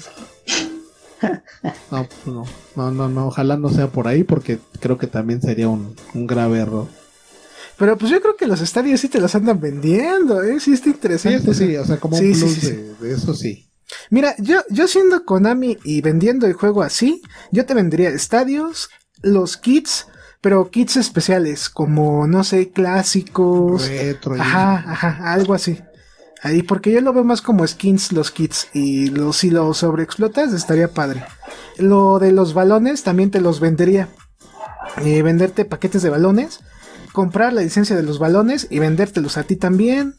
No, pues no, no, no, no, ojalá no sea por ahí porque creo que también sería un, grave error. Pero pues yo creo que los estadios sí te los andan vendiendo, ¿eh? Sí, está interesante. Sí, o sea, como un plus de, eso sí. Mira, yo, yo siendo Konami y vendiendo el juego así, yo te vendría estadios, los kits, pero kits especiales, como, no sé, clásicos. Retro. Ajá, ajá, algo así. Ahí, porque yo lo veo más como skins los kits. Y si lo sobreexplotas, estaría padre. Lo de los balones también te los vendería. Eh, venderte paquetes de balones. Comprar la licencia de los balones y vendértelos a ti también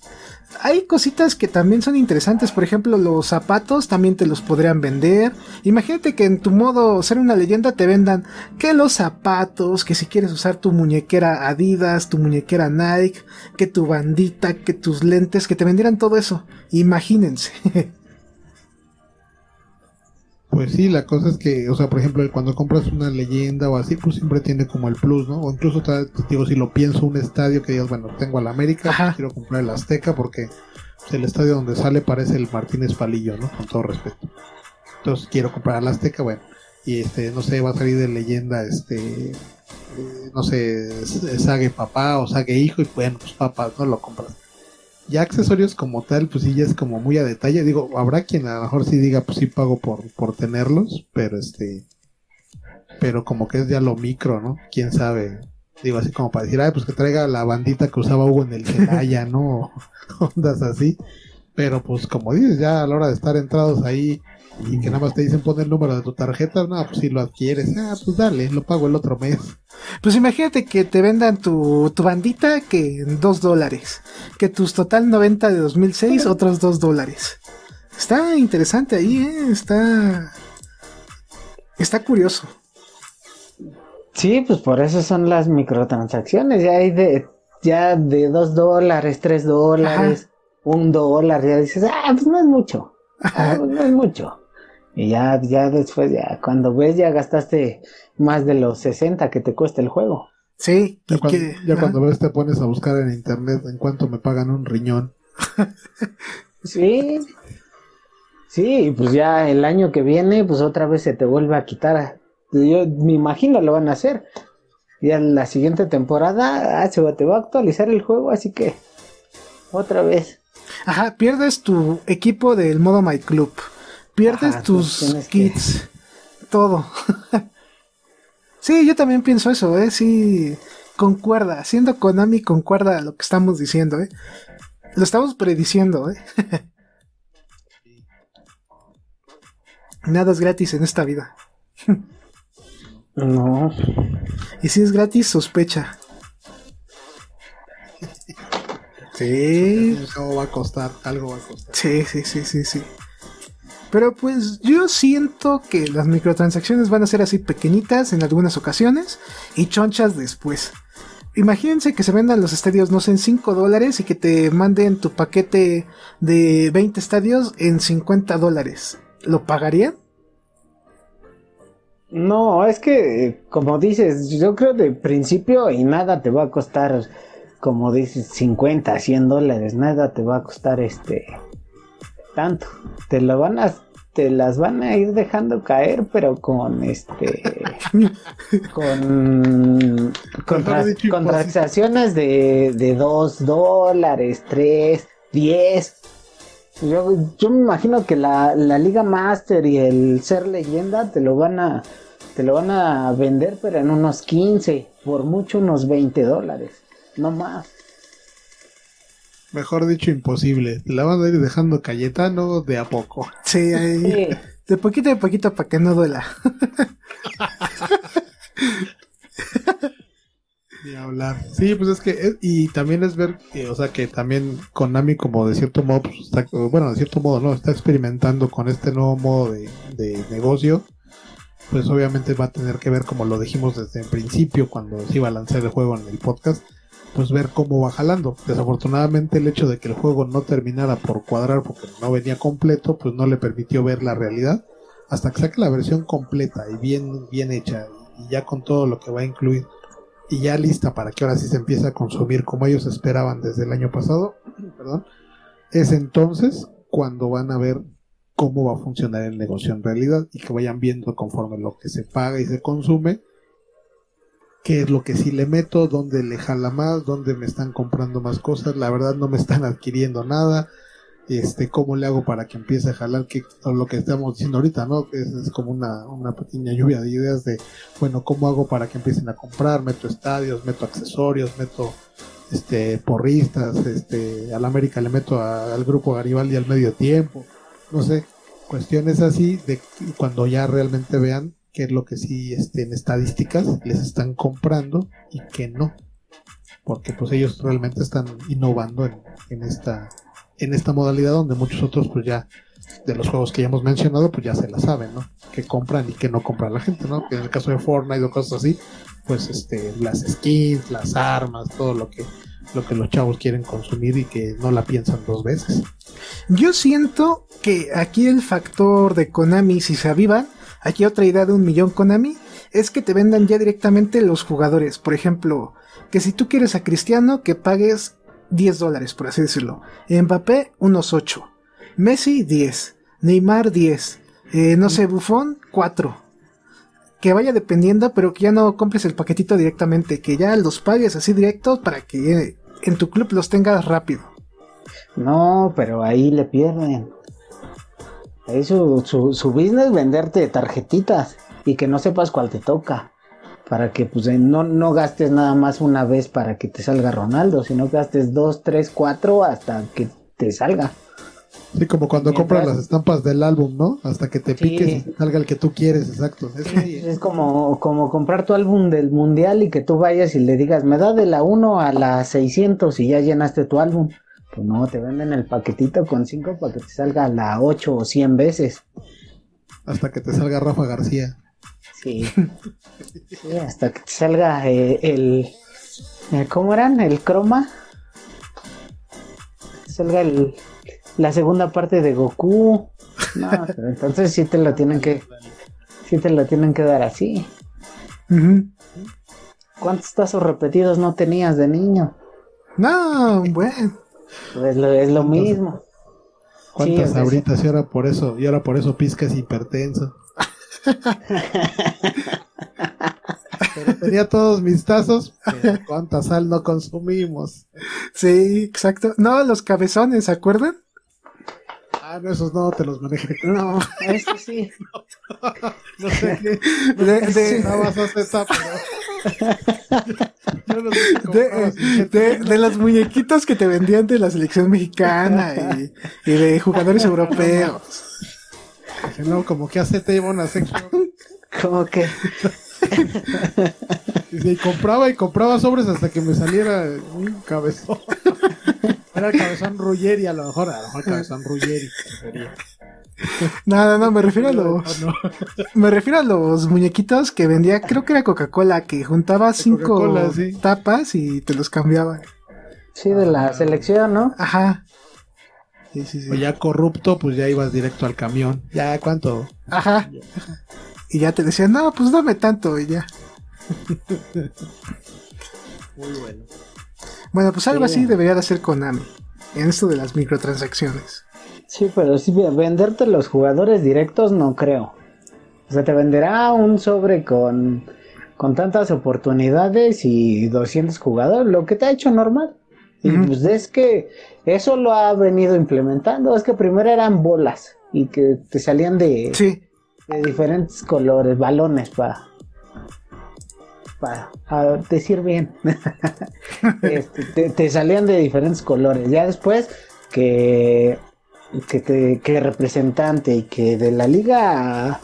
hay cositas que también son interesantes. Por ejemplo, los zapatos también te los podrían vender. Imagínate que en tu modo ser una leyenda te vendan que los zapatos, que si quieres usar tu muñequera Adidas, tu muñequera Nike, que tu bandita, que tus lentes, que te vendieran todo eso. Imagínense. Pues sí, la cosa es que, o sea, por ejemplo, cuando compras una leyenda o así, pues siempre tiene como el plus, ¿no? O incluso, digo, si lo pienso, un estadio que digas, bueno, tengo al América, quiero comprar el Azteca porque pues, el estadio donde sale parece el Martínez Palillo, ¿no? Con todo respeto. Entonces quiero comprar al Azteca, bueno, y este, no sé, va a salir de leyenda, este, eh, no sé, sague papá o sague hijo y bueno, pues papá, no lo compras. Ya accesorios como tal, pues sí, ya es como muy a detalle. Digo, habrá quien a lo mejor sí diga, pues sí pago por, por tenerlos, pero este, pero como que es ya lo micro, ¿no? Quién sabe. Digo, así como para decir, ay, pues que traiga la bandita que usaba Hugo en el Celaya, ¿no? Ondas así. Pero pues como dices, ya a la hora de estar entrados ahí y que nada más te dicen pon el número de tu tarjeta, no, pues si lo adquieres, ah, pues dale, lo pago el otro mes. Pues imagínate que te vendan tu, tu bandita que en dos dólares, que tus total 90 de 2006 otros dos dólares. Está interesante ahí, ¿eh? está está curioso. Sí, pues por eso son las microtransacciones. Ya hay de, ya de dos dólares, tres dólares, un dólar. Ya dices, ah, pues no es mucho. Ah, pues no es mucho. Y ya, ya después, ya cuando ves, ya gastaste más de los 60 que te cuesta el juego. Sí, Ya, y cuando, que- ya ajá. cuando ves te pones a buscar en internet en cuánto me pagan un riñón. Sí. Sí, y pues ya el año que viene, pues otra vez se te vuelve a quitar. Yo me imagino lo van a hacer. Ya en la siguiente temporada ah, se va, te va a actualizar el juego, así que otra vez. Ajá, pierdes tu equipo del modo My Club. Pierdes Ajá, tus que- kits. Todo. sí, yo también pienso eso, ¿eh? Sí, concuerda. Siendo Konami, concuerda lo que estamos diciendo, ¿eh? Lo estamos prediciendo, ¿eh? Nada es gratis en esta vida. No. Y si es gratis, sospecha. Sí, Algo va a costar, algo va a costar. Sí, sí, sí, sí, sí. Pero pues yo siento que las microtransacciones van a ser así pequeñitas en algunas ocasiones y chonchas después. Imagínense que se vendan los estadios, no sé, en 5 dólares y que te manden tu paquete de 20 estadios en 50 dólares. ¿Lo pagarían? No, es que, como dices, yo creo de principio y nada te va a costar, como dices, 50, 100 dólares, nada te va a costar este tanto. Te lo van a, te las van a ir dejando caer, pero con este, con, con, transacciones de, de 2 dólares, 3, 10. Yo, yo me imagino que la, la Liga Master y el ser leyenda te lo van a te lo van a vender pero en unos 15, por mucho unos 20 dólares, no más. Mejor dicho, imposible. Te la van a ir dejando Cayetano de a poco. Sí, ahí, Sí. de poquito a poquito para que no duela. Ni hablar. Sí, pues es que, es- y también es ver, que, o sea, que también Konami como de cierto modo, pues, está, bueno, de cierto modo, ¿no? Está experimentando con este nuevo modo de, de negocio. Pues obviamente va a tener que ver, como lo dijimos desde el principio, cuando se iba a lanzar el juego en el podcast, pues ver cómo va jalando. Desafortunadamente el hecho de que el juego no terminara por cuadrar porque no venía completo, pues no le permitió ver la realidad hasta que saque la versión completa y bien, bien hecha y ya con todo lo que va a incluir y ya lista para que ahora sí se empiece a consumir como ellos esperaban desde el año pasado, perdón, es entonces cuando van a ver cómo va a funcionar el negocio en realidad y que vayan viendo conforme lo que se paga y se consume, qué es lo que sí le meto, dónde le jala más, dónde me están comprando más cosas, la verdad no me están adquiriendo nada, este, cómo le hago para que empiece a jalar, que lo que estamos diciendo ahorita, ¿no? Es, es como una, una pequeña lluvia de ideas de, bueno, ¿cómo hago para que empiecen a comprar? Meto estadios, meto accesorios, meto este porristas, este, al América le meto al grupo Garibaldi al medio tiempo, no sé, cuestiones así de cuando ya realmente vean qué es lo que sí este, en estadísticas les están comprando y qué no. Porque pues ellos realmente están innovando en, en esta en esta modalidad donde muchos otros pues ya de los juegos que ya hemos mencionado pues ya se la saben, ¿no? Que compran y que no compra la gente, ¿no? Que en el caso de Fortnite o cosas así, pues este las skins, las armas, todo lo que lo que los chavos quieren consumir y que no la piensan dos veces. Yo siento que aquí el factor de Konami, si se avivan, aquí otra idea de un millón Konami, es que te vendan ya directamente los jugadores. Por ejemplo, que si tú quieres a Cristiano, que pagues 10 dólares, por así decirlo. Mbappé, unos 8. Messi, 10. Neymar, 10. Eh, no sé, Buffon, 4. que vaya dependiendo, pero que ya no compres el paquetito directamente, que ya los pagues así directos para que en tu club los tengas rápido. No, pero ahí le pierden. Ahí su, su, su business venderte tarjetitas y que no sepas cuál te toca. Para que pues no, no gastes nada más una vez para que te salga Ronaldo, sino gastes dos, tres, cuatro hasta que te salga. Sí, como cuando compras las estampas del álbum, ¿no? Hasta que te piques y salga el que tú quieres, exacto. Es, como, como comprar tu álbum del mundial y que tú vayas y le digas, me da de la 1 a la 600 y ya llenaste tu álbum. Pues no, te venden el paquetito con 5 para que te salga la 8 o 100 veces. Hasta que te salga Rafa García. Sí. hasta que te salga eh, el, el, ¿Cómo eran? El croma. salga el la segunda parte de Goku. No, entonces sí te lo tienen que. Sí te lo tienen que dar así. ¿Cuántos tazos repetidos no tenías de niño? No, bueno. Pues es lo mismo. ¿Cuántas ahorita? Y ahora por eso, y ahora por eso Pizca es hipertenso. Pero tenía todos mis tazos, cuánta sal no consumimos. Sí, exacto. No, los cabezones, ¿se acuerdan? Ah, no, esos no te los manejé. No, este sí. no, sé qué. No de, de, nada más hace de, de, los muñequitos que te vendían de la selección mexicana y, y de jugadores europeos. No, como que hace una sección. Como que. Y compraba y compraba sobres hasta que me saliera un cabezón. Era el cabezón Ruggeri, a lo mejor, a lo mejor cabezón Ruggeri. No, no, no, me refiero a los. Me refiero a los muñequitos que vendía, creo que era Coca-Cola, que juntaba cinco tapas y te los cambiaba. Sí, de la selección, ¿no? Ajá. Sí, sí, sí. O ya corrupto, pues ya ibas directo al camión. ¿Ya cuánto? Ajá. Y ya te decían, no, pues dame tanto y ya. Muy bueno. Bueno, pues algo así debería de hacer Konami en esto de las microtransacciones. Sí, pero si venderte los jugadores directos no creo. O sea, te venderá un sobre con, con tantas oportunidades y 200 jugadores, lo que te ha hecho normal. Y pues es que eso lo ha venido implementando. Es que primero eran bolas y que te salían de, de diferentes colores, balones para para decir bien. Este, te, salían de diferentes colores. Ya después que, que, representante y que de la liga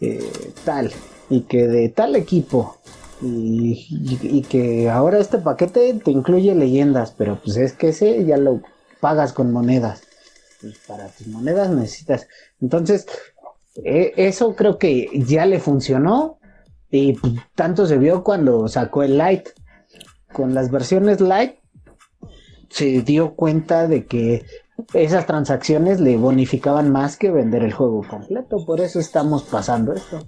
eh, tal y que de tal equipo y, que ahora este paquete te incluye leyendas, pero pues es que ese ya lo pagas con monedas. Pues para tus monedas necesitas. Entonces, e, eso creo que ya le funcionó y tanto se vio cuando sacó el Lite. Con las versiones Lite se dio cuenta de que esas transacciones le bonificaban más que vender el juego completo. Por eso estamos pasando esto.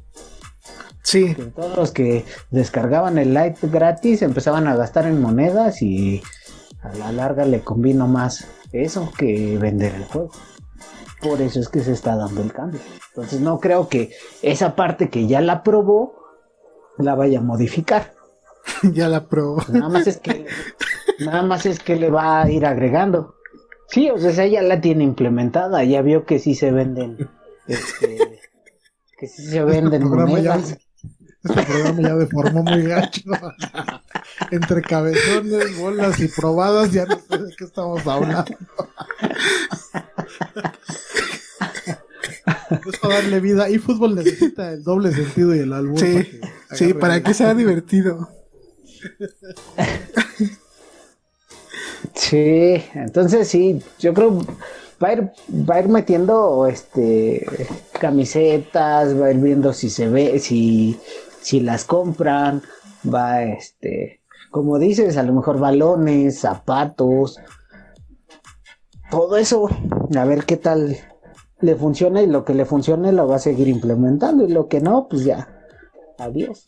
Sí. todos los que descargaban el Lite gratis empezaban a gastar en monedas y a la larga le convino más eso que vender el juego. Por eso es que se está dando el cambio. Entonces no creo que esa parte que ya la probó la vaya a modificar. ya la probó. Nada más es que nada más es que le va a ir agregando. Sí, o sea, ella la tiene implementada, ya vio que sí se venden este, que sí se venden este monedas. este programa ya deformó muy gacho. Entre cabezones, bolas y probadas, ya no sé de qué estamos hablando. Es para darle vida. Y fútbol necesita el doble sentido y el albur. Sí, para sí, para que sea divertido. Sí, entonces sí, yo creo va a ir, va a ir metiendo este camisetas, va a ir viendo si se ve, si, si las compran, va este, como dices, a lo mejor balones, zapatos, todo eso, a ver qué tal le funciona y lo que le funcione lo va a seguir implementando y lo que no, pues ya, adiós.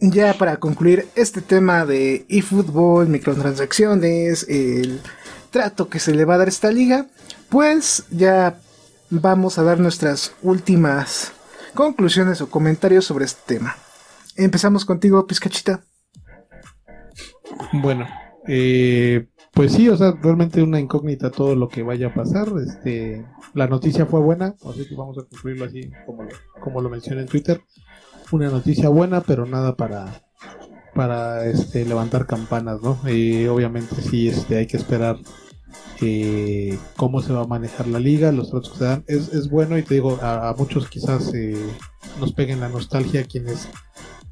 Ya para concluir este tema de eFootball, microtransacciones, el trato que se le va a dar a esta liga, pues ya vamos a dar nuestras últimas conclusiones o comentarios sobre este tema. Empezamos contigo, Pizcachita. Bueno, eh, pues sí, o sea, realmente una incógnita todo lo que vaya a pasar. Este, la noticia fue buena, así que vamos a concluirlo así como lo, mencioné en Twitter. Una noticia buena, pero nada para para este levantar campanas, ¿no? Y obviamente sí, este, hay que esperar eh, cómo se va a manejar la liga, los tratos que se dan. Es, es bueno y te digo, a, muchos quizás eh, nos peguen la nostalgia quienes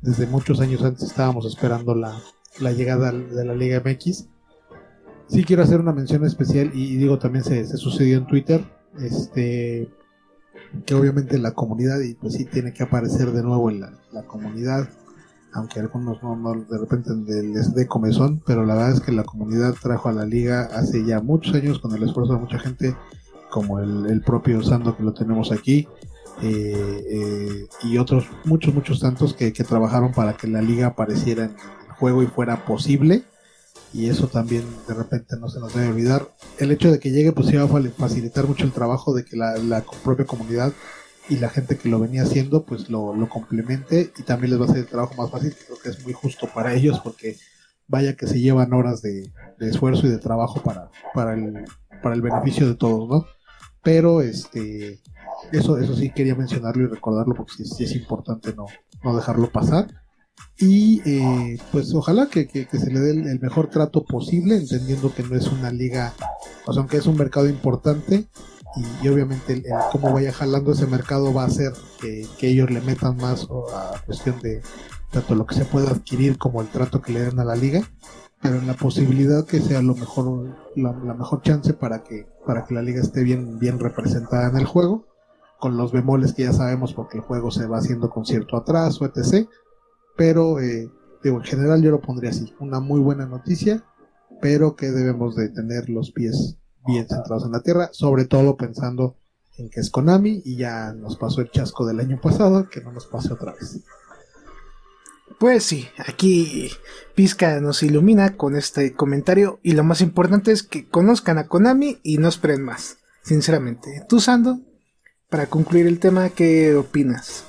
desde muchos años antes estábamos esperando la, la llegada de la Liga MX. Sí quiero hacer una mención especial y, digo también se, sucedió en Twitter, este que obviamente la comunidad y pues sí tiene que aparecer de nuevo en la, comunidad, aunque algunos no, de repente les dé comezón, pero la verdad es que la comunidad trajo a la liga hace ya muchos años con el esfuerzo de mucha gente, como el, propio Sando que lo tenemos aquí, eh, eh, y otros muchos, muchos tantos que, que trabajaron para que la liga apareciera en, juego y fuera posible. Y eso también de repente no se nos debe olvidar. El hecho de que llegue pues iba a facilitar mucho el trabajo de que la, propia comunidad y la gente que lo venía haciendo pues lo, complemente y también les va a hacer el trabajo más fácil. Creo que es muy justo para ellos porque vaya que se llevan horas de, esfuerzo y de trabajo para, para, el, para el beneficio de todos, ¿no? Pero este eso, eso sí quería mencionarlo y recordarlo porque sí, es importante no, no dejarlo pasar. Y eh, pues ojalá que, se le dé el, mejor trato posible, entendiendo que no es una liga, o sea, aunque es un mercado importante, y, obviamente el, cómo vaya jalando ese mercado va a hacer que, ellos le metan más a cuestión de tanto lo que se pueda adquirir como el trato que le den a la liga, pero en la posibilidad que sea lo mejor, la, mejor chance para que, para que la liga esté bien, bien representada en el juego, con los bemoles que ya sabemos porque el juego se va haciendo con cierto atraso, etc pero eh, en general yo lo pondría así, una muy buena noticia, pero que debemos de tener los pies bien centrados en la tierra, sobre todo pensando en que es Konami y ya nos pasó el chasco del año pasado, que no nos pase otra vez. Pues sí, aquí Pizca nos ilumina con este comentario y lo más importante es que conozcan a Konami y no esperen más, sinceramente. Tú, Sando, para concluir el tema, ¿qué opinas?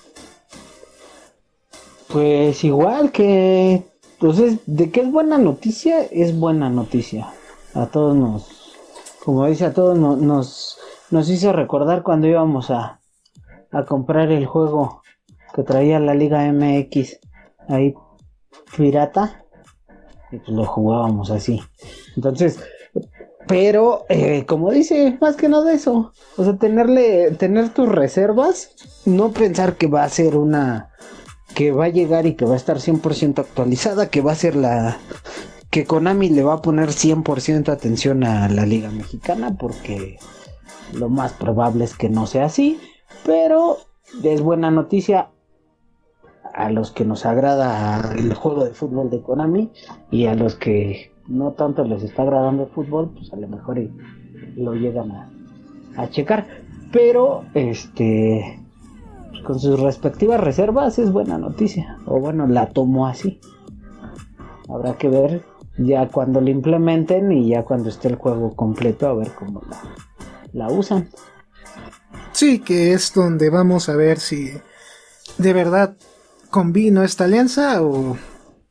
Pues igual que, entonces, de qué es buena noticia, es buena noticia. A todos nos, como dice, a todos nos, nos hizo recordar cuando íbamos a, a comprar el juego que traía la Liga MX ahí pirata y pues lo jugábamos así. Entonces, pero eh, como dice, más que nada eso, o sea, tenerle, tener tus reservas, no pensar que va a ser una que va a llegar y que va a estar 100% actualizada, que va a ser la que Konami le va a poner 100% atención a la Liga Mexicana porque lo más probable es que no sea así, pero es buena noticia a los que nos agrada el juego de fútbol de Konami y a los que no tanto les está agradando el fútbol, pues a lo mejor lo llegan a, a checar. Pero este con sus respectivas reservas es buena noticia. O bueno, la tomo así. Habrá que ver ya cuando lo implementen y ya cuando esté el juego completo a ver cómo la, usan. Sí, que es donde vamos a ver si de verdad convino esta alianza o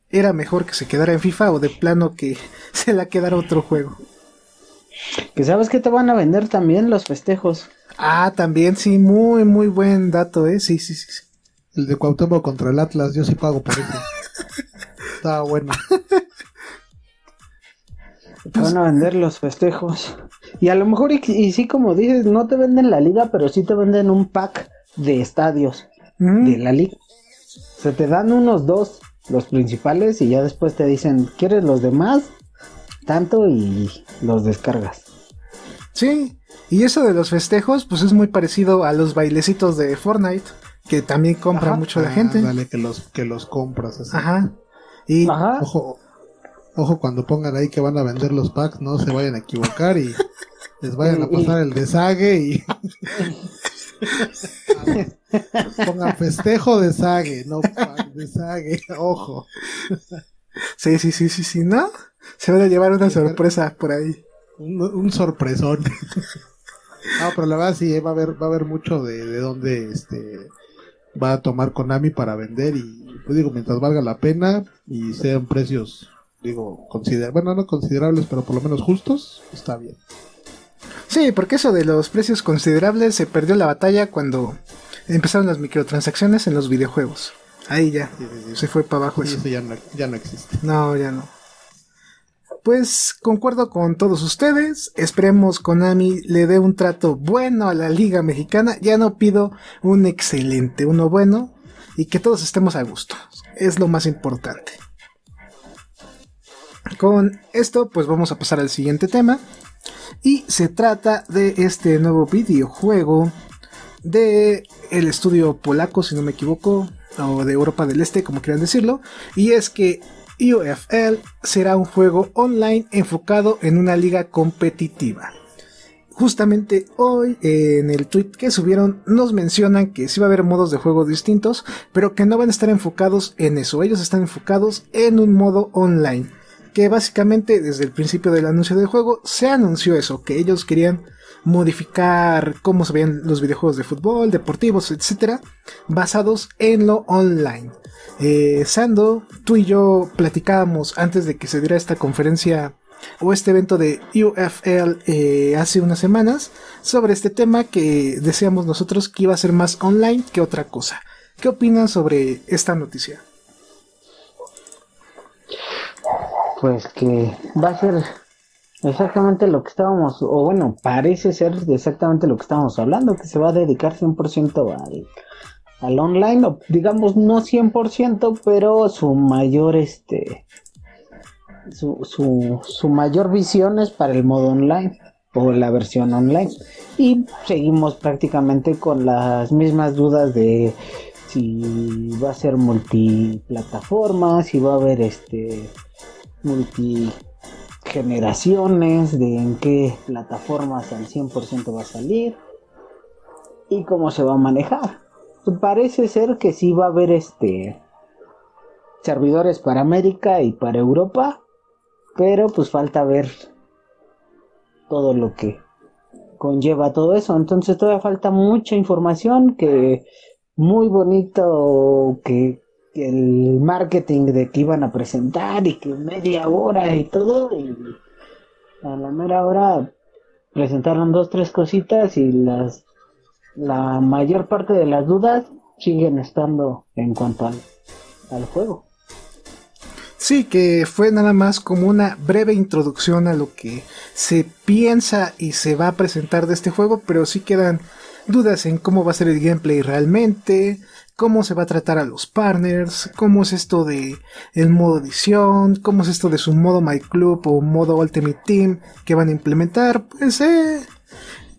era mejor que se quedara en FIFA o de plano que se la quedara otro juego. Que sabes que te van a vender también los festejos. Ah, también, sí, muy, muy buen dato, ¿eh? Sí, sí, sí. El de Cuauhtémoc contra el Atlas, yo sí pago por eso. Estaba bueno. Te van a vender los festejos. Y a lo mejor, y, sí, como dices, no te venden la liga, pero sí te venden un pack de estadios mm. de la liga. Se te dan unos dos, los principales, y ya después te dicen, ¿quieres los demás? Tanto y los descargas. Sí, y eso de los festejos, pues es muy parecido a los bailecitos de Fortnite, que también compra mucho la gente. Dale, que los, que los compras así. Ajá. Y ojo, ojo cuando pongan ahí que van a vender los packs, no se vayan a equivocar y les vayan a pasar el desague y pongan festejo de sague, no pack de sague, ojo. Sí, sí, sí, sí, sí, ¿no? Se van a llevar una sorpresa por ahí. Un, un sorpresón. No, pero la verdad sí, va a haber, va a haber mucho de, de dónde, este, va a tomar Konami para vender y pues digo, mientras valga la pena y sean precios, digo, consider bueno, no considerables, pero por lo menos justos, está bien. Sí, porque eso de los precios considerables se perdió la batalla cuando empezaron las microtransacciones en los videojuegos. Ahí ya, se fue para abajo eso. ya no, ya no existe. No, ya no. Pues concuerdo con todos ustedes. Esperemos Konami le dé un trato bueno a la Liga Mexicana. Ya no pido un excelente, uno bueno. Y que todos estemos a gusto. Es lo más importante. Con esto, pues vamos a pasar al siguiente tema. Y se trata de este nuevo videojuego de el estudio polaco, si no me equivoco, o de Europa del Este, como quieran decirlo. Y es que UFL será un juego online enfocado en una liga competitiva. Justamente hoy en el tweet que subieron nos mencionan que sí va a haber modos de juego distintos, pero que no van a estar enfocados en eso. Ellos están enfocados en un modo online. Que básicamente desde el principio del anuncio del juego se anunció eso, que ellos querían modificar cómo se veían los videojuegos de fútbol, deportivos, etcétera, basados en lo online. Eh, Sando, tú y yo platicábamos antes de que se diera esta conferencia o este evento de UFL eh, hace unas semanas sobre este tema que deseamos nosotros que iba a ser más online que otra cosa. ¿Qué opinas sobre esta noticia? Pues que va a ser exactamente lo que estábamos, o bueno, parece ser exactamente lo que estábamos hablando, que se va a dedicar 100% al, al online, digamos no 100%, pero su mayor este su, su, su mayor visión es para el modo online o la versión online. Y seguimos prácticamente con las mismas dudas de si va a ser multiplataforma, si va a haber este multi generaciones, de en qué plataformas al 100% va a salir y cómo se va a manejar parece ser que sí va a haber este servidores para América y para Europa, pero pues falta ver todo lo que conlleva todo eso. Entonces todavía falta mucha información que muy bonito que, el marketing de que iban a presentar y que media hora y todo y a la mera hora presentaron dos tres cositas y las la mayor parte de las dudas siguen estando en cuanto al, juego. Sí, que fue nada más como una breve introducción a lo que se piensa y se va a presentar de este juego, pero sí quedan dudas en cómo va a ser el gameplay realmente, cómo se va a tratar a los partners, cómo es esto de el modo edición, cómo es esto de su modo My Club o modo Ultimate Team que van a implementar, pues eh,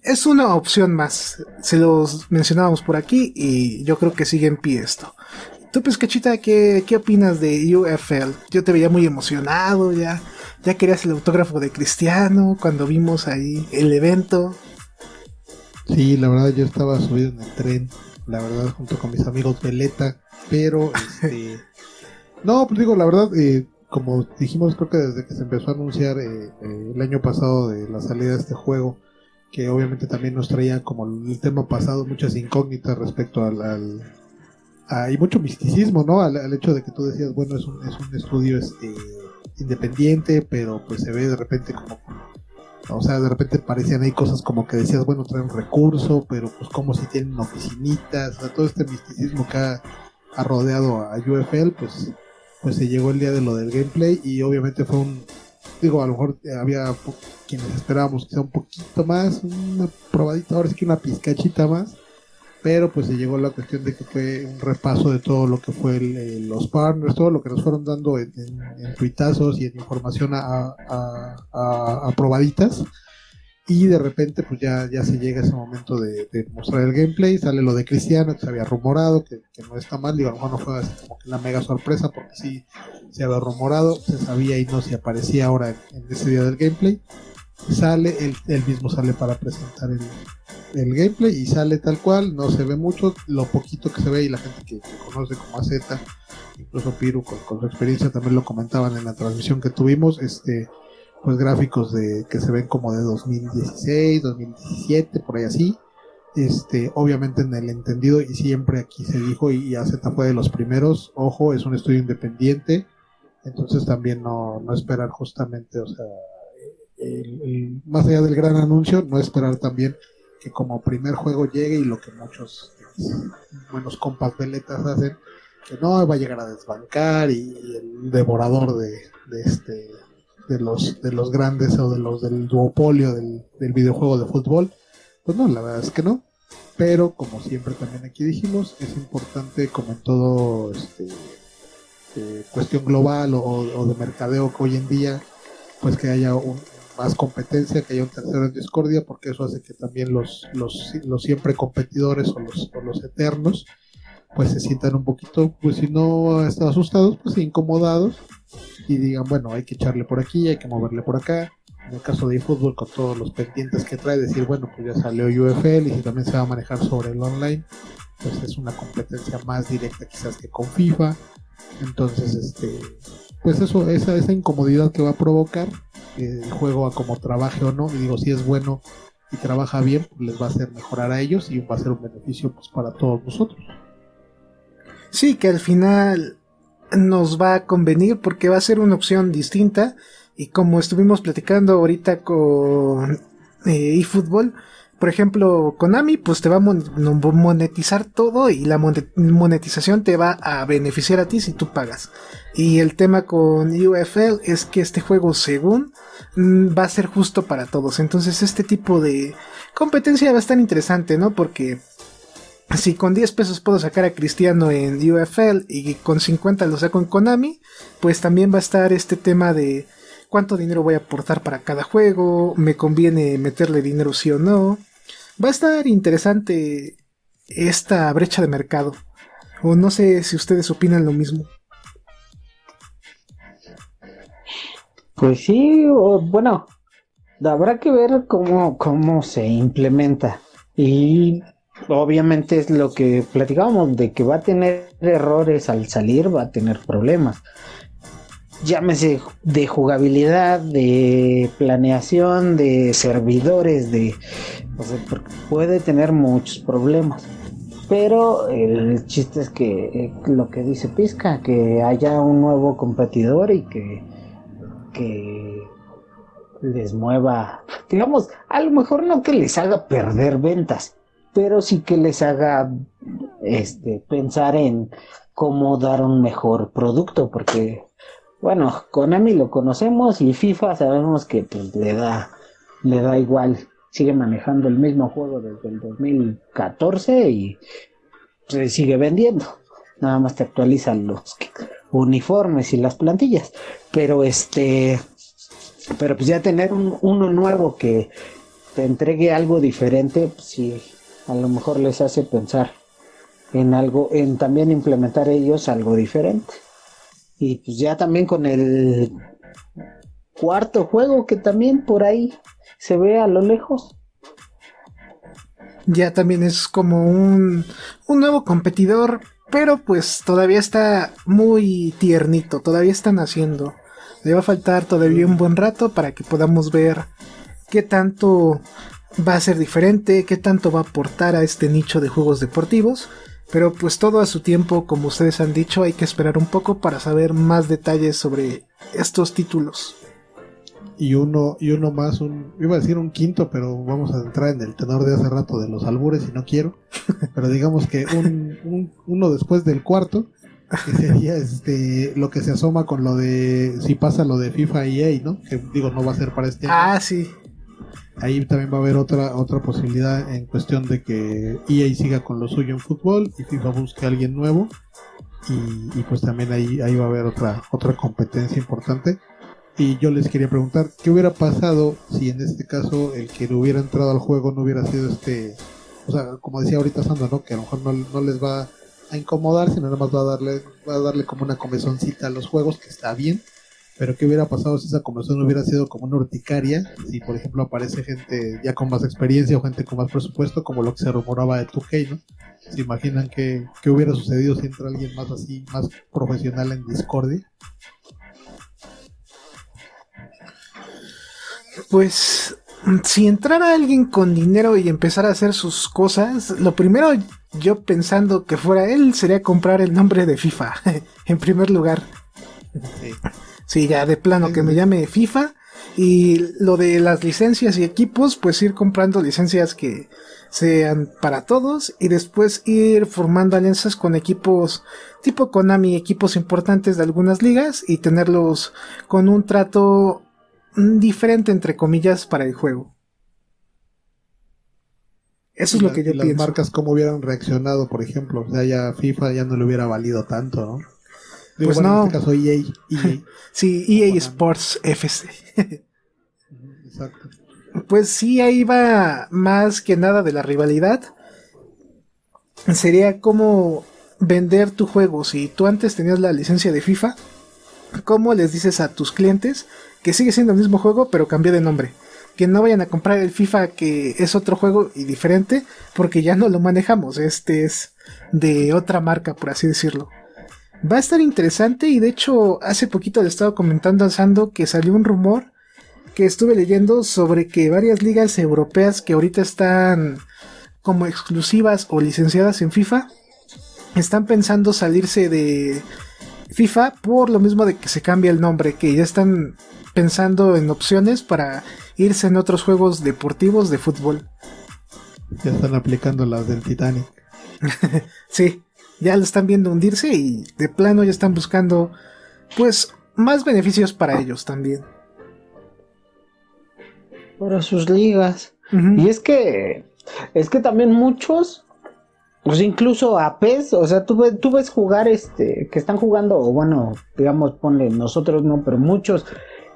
es una opción más. Se los mencionábamos por aquí y yo creo que sigue en pie esto. Tú, Pescachita, ¿qué, ¿qué opinas de UFL? Yo te veía muy emocionado, ya, ya querías el autógrafo de Cristiano cuando vimos ahí el evento. Sí, la verdad yo estaba subido en el tren, la verdad, junto con mis amigos Veleta, pero este... no, pues digo, la verdad, eh, como dijimos, creo que desde que se empezó a anunciar eh, eh, el año pasado de la salida de este juego, que obviamente también nos traía como el tema pasado muchas incógnitas respecto al, hay mucho misticismo, ¿no? Al, hecho de que tú decías, bueno, es un, es un estudio este, independiente, pero pues se ve de repente como, o sea, de repente parecían ahí cosas como que decías, bueno, traen recurso, pero pues como si tienen oficinitas, todo este misticismo que ha, ha rodeado a UFL, pues, pues se llegó el día de lo del gameplay y obviamente fue un, digo, a lo mejor había quienes esperábamos sea un poquito más, una probadita, ahora sí que una pizcachita más, pero pues se llegó la cuestión de que fue un repaso de todo lo que fue los partners, todo lo que nos fueron dando en, en, tuitazos y en información a, a, probaditas. Y de repente, pues ya, ya se llega ese momento de, mostrar el gameplay. Sale lo de Cristiano, que se había rumorado, que, no está mal. Digo, a lo no fue así como que la mega sorpresa, porque sí se había rumorado, se sabía y no se aparecía ahora en, ese día del gameplay. Sale, él, mismo sale para presentar el, gameplay y sale tal cual, no se ve mucho, lo poquito que se ve y la gente que, conoce como AZ, incluso Piru con, con, su experiencia también lo comentaban en la transmisión que tuvimos, este pues gráficos de que se ven como de 2016, 2017, por ahí así. Este, obviamente en el entendido, y siempre aquí se dijo, y, y AZ fue de los primeros, ojo, es un estudio independiente, entonces también no, no esperar justamente, o sea, el- más allá del gran anuncio, no esperar también que como primer juego llegue y lo que muchos buenos compas veletas hacen, que no va a llegar a desbancar y, el devorador de, de este de los de los grandes o de los del duopolio del, del videojuego de fútbol pues no la verdad es que no. Pero como siempre también aquí dijimos es importante como en todo este eh, cuestión global o, de mercadeo que hoy en día pues que haya un, más competencia, que haya un tercero en discordia, porque eso hace que también los, los, los siempre competidores o los, o los eternos pues se sientan un poquito, pues si no están asustados, pues incomodados y digan, bueno, hay que echarle por aquí, hay que moverle por acá. En el caso de eFootball, con todos los pendientes que trae, decir, bueno, pues ya salió UFL y si también se va a manejar sobre el online, pues es una competencia más directa quizás que con FIFA. Entonces, este, pues eso, esa, esa incomodidad que va a provocar eh, el juego a como trabaje o no, y digo, si es bueno y trabaja bien, pues les va a hacer mejorar a ellos y va a ser un beneficio pues para todos nosotros. Sí, que al final nos va a convenir porque va a ser una opción distinta y como estuvimos platicando ahorita con eh, eFootball, por ejemplo, Konami pues te va a mon- monetizar todo y la monet- monetización te va a beneficiar a ti si tú pagas. Y el tema con UFL es que este juego según mm, va a ser justo para todos. Entonces este tipo de competencia va a estar interesante, ¿no? Porque si con 10 pesos puedo sacar a Cristiano en UFL y con 50 lo saco en Konami, pues también va a estar este tema de cuánto dinero voy a aportar para cada juego, me conviene meterle dinero sí o no. Va a estar interesante esta brecha de mercado. O no sé si ustedes opinan lo mismo. Pues sí, bueno, habrá que ver cómo, cómo se implementa. Y obviamente es lo que platicábamos, de que va a tener errores al salir, va a tener problemas. Llámese de jugabilidad, de planeación, de servidores, de... puede tener muchos problemas. Pero el chiste es que eh, lo que dice Pizca, que haya un nuevo competidor y que que les mueva, digamos, a lo mejor no que les haga perder ventas, pero sí que les haga este pensar en cómo dar un mejor producto, porque bueno, Konami lo conocemos y FIFA sabemos que pues le da le da igual, sigue manejando el mismo juego desde el 2014 y se sigue vendiendo. Nada más te actualizan los uniformes y las plantillas. Pero este, pero pues ya tener un, uno nuevo que te entregue algo diferente, pues sí, a lo mejor les hace pensar en algo, en también implementar ellos algo diferente. Y pues ya también con el cuarto juego que también por ahí se ve a lo lejos. Ya también es como un, un nuevo competidor, pero pues todavía está muy tiernito, todavía está naciendo. Le va a faltar todavía un buen rato para que podamos ver qué tanto va a ser diferente, qué tanto va a aportar a este nicho de juegos deportivos. Pero pues todo a su tiempo, como ustedes han dicho, hay que esperar un poco para saber más detalles sobre estos títulos. Y uno, y uno más, un, iba a decir un quinto, pero vamos a entrar en el tenor de hace rato de los albures y no quiero. Pero digamos que un, un- uno después del cuarto, que sería este lo que se asoma con lo de si pasa lo de FIFA y EA, ¿no? Que digo, no va a ser para este año. Ah, sí. Ahí también va a haber otra otra posibilidad en cuestión de que EA siga con lo suyo en fútbol y FIFA busque a alguien nuevo. Y, pues también ahí ahí va a haber otra otra competencia importante. Y yo les quería preguntar qué hubiera pasado si en este caso el que hubiera entrado al juego no hubiera sido este o sea como decía ahorita Sandra no que a lo mejor no, no les va a incomodar sino nada más va a darle va a darle como una comezoncita a los juegos que está bien pero ¿qué hubiera pasado si esa conversión hubiera sido como una urticaria? Si, por ejemplo, aparece gente ya con más experiencia o gente con más presupuesto, como lo que se rumoraba de 2K, ¿no? ¿Se imaginan qué, qué hubiera sucedido si entra alguien más así, más profesional en Discordia? Pues si entrara alguien con dinero y empezara a hacer sus cosas, lo primero yo pensando que fuera él sería comprar el nombre de FIFA, en primer lugar. Sí. Sí, ya de plano que me llame FIFA. Y lo de las licencias y equipos, pues ir comprando licencias que sean para todos y después ir formando alianzas con equipos tipo Konami, equipos importantes de algunas ligas y tenerlos con un trato diferente entre comillas para el juego. Eso es lo que yo las marcas cómo hubieran reaccionado, por ejemplo, o sea, ya FIFA ya no le hubiera valido tanto, ¿no? Pues no. En este caso EA. EA. sí, EA Sports FC. Exacto. Pues sí, ahí va más que nada de la rivalidad. Sería como vender tu juego. Si tú antes tenías la licencia de FIFA, ¿cómo les dices a tus clientes que sigue siendo el mismo juego pero cambió de nombre? Que no vayan a comprar el FIFA que es otro juego y diferente porque ya no lo manejamos. Este es de otra marca, por así decirlo. Va a estar interesante y de hecho hace poquito le estaba comentando a Sando que salió un rumor que estuve leyendo sobre que varias ligas europeas que ahorita están como exclusivas o licenciadas en FIFA están pensando salirse de FIFA por lo mismo de que se cambia el nombre, que ya están pensando en opciones para irse en otros juegos deportivos de fútbol. Ya están aplicando las del Titanic. sí, ya lo están viendo hundirse y de plano ya están buscando pues más beneficios para ellos también. Para sus ligas. Y es que, es que también muchos, pues incluso a PES, o sea, tú, tú ves jugar este, que están jugando, o bueno, digamos, ponle, nosotros no, pero muchos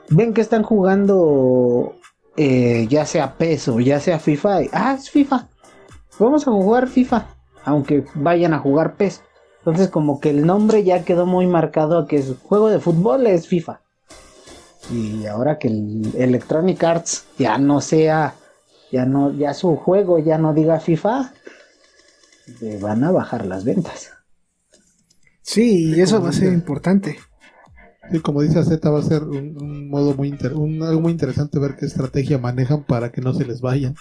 ven que están jugando, eh, ya sea PES o ya sea FIFA, ah, es FIFA, vamos a jugar FIFA, aunque vayan a jugar PES. Entonces como que el nombre ya quedó muy marcado que es juego de fútbol es FIFA. Y ahora que el Electronic Arts ya no sea, ya no, ya su juego ya no diga FIFA, le van a bajar las ventas. Sí, y eso va a ser importante. Sí, como dice Z, va a ser un, modo muy algo muy interesante ver qué estrategia manejan para que no se les vayan.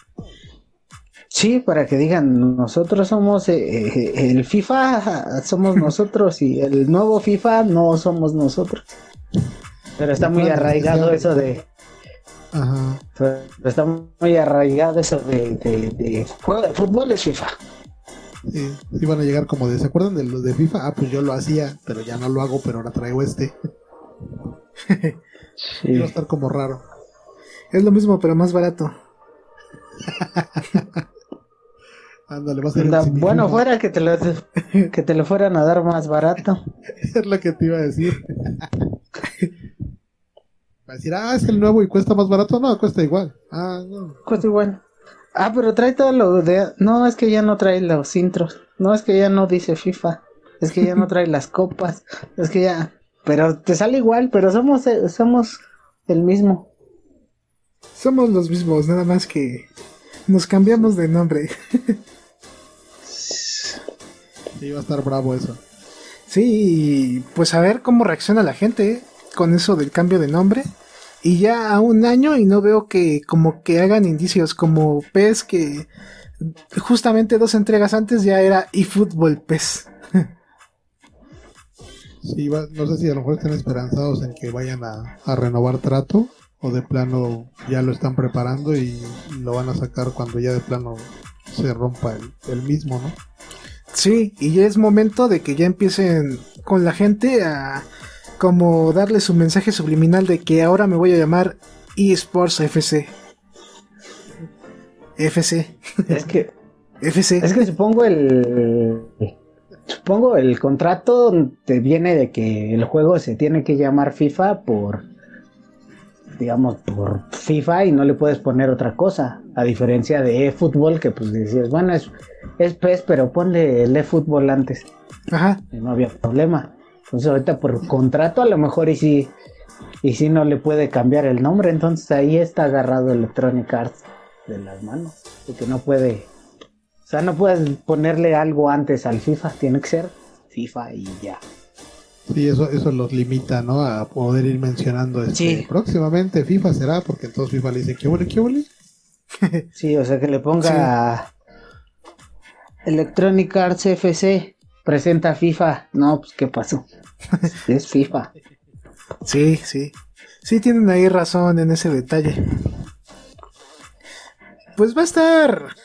Sí, para que digan, nosotros somos eh, eh, el FIFA, somos nosotros y el nuevo FIFA no somos nosotros. Pero está muy arraigado eso de. Ajá. está muy arraigado eso de, de, juego de fútbol es FIFA. Sí, iban a llegar como de, ¿se acuerdan de los de FIFA? Ah, pues yo lo hacía, pero ya no lo hago, pero ahora traigo este. sí. Iba a estar como raro. Es lo mismo, pero más barato. Ándale, va a ser Bueno, fuera que te, lo, que te lo fueran a dar más barato. es lo que te iba a decir. Va a decir, ah, es el nuevo y cuesta más barato. No, cuesta igual. Ah, no. Cuesta igual. Ah, pero trae todo lo de. No, es que ya no trae los intros. No, es que ya no dice FIFA. Es que ya no trae las copas. Es que ya. Pero te sale igual, pero somos, eh, somos el mismo. Somos los mismos, nada más que nos cambiamos de nombre. sí, va a estar bravo eso. Sí, pues a ver cómo reacciona la gente con eso del cambio de nombre y ya a un año y no veo que como que hagan indicios como PES que justamente dos entregas antes ya era eFootball PES. sí, no sé si a lo mejor están esperanzados en que vayan a, renovar trato o de plano ya lo están preparando y lo van a sacar cuando ya de plano se rompa el, el mismo, ¿no? Sí, y ya es momento de que ya empiecen con la gente a como darles un mensaje subliminal de que ahora me voy a llamar eSports FC. FC. Es que. FC. Es que supongo el. Supongo el contrato te viene de que el juego se tiene que llamar FIFA por. Digamos, por FIFA y no le puedes poner otra cosa. A diferencia de eFootball, que pues decías, bueno, es, es PES, pero ponle el eFootball antes. Ajá. Y no había problema. Entonces ahorita por contrato a lo mejor y si, y si no le puede cambiar el nombre, entonces ahí está agarrado Electronic Arts de las manos. que no puede, o sea, no puedes ponerle algo antes al FIFA, tiene que ser FIFA y ya. Sí, eso, eso los limita, ¿no? A poder ir mencionando este, próximamente FIFA será, porque entonces FIFA le dice, ¿qué huele, qué huele? sí, o sea, que le ponga Electronic Arts FC, presenta FIFA. No, pues, ¿qué pasó? es FIFA. Sí, sí. Sí, tienen ahí razón en ese detalle. Pues va a estar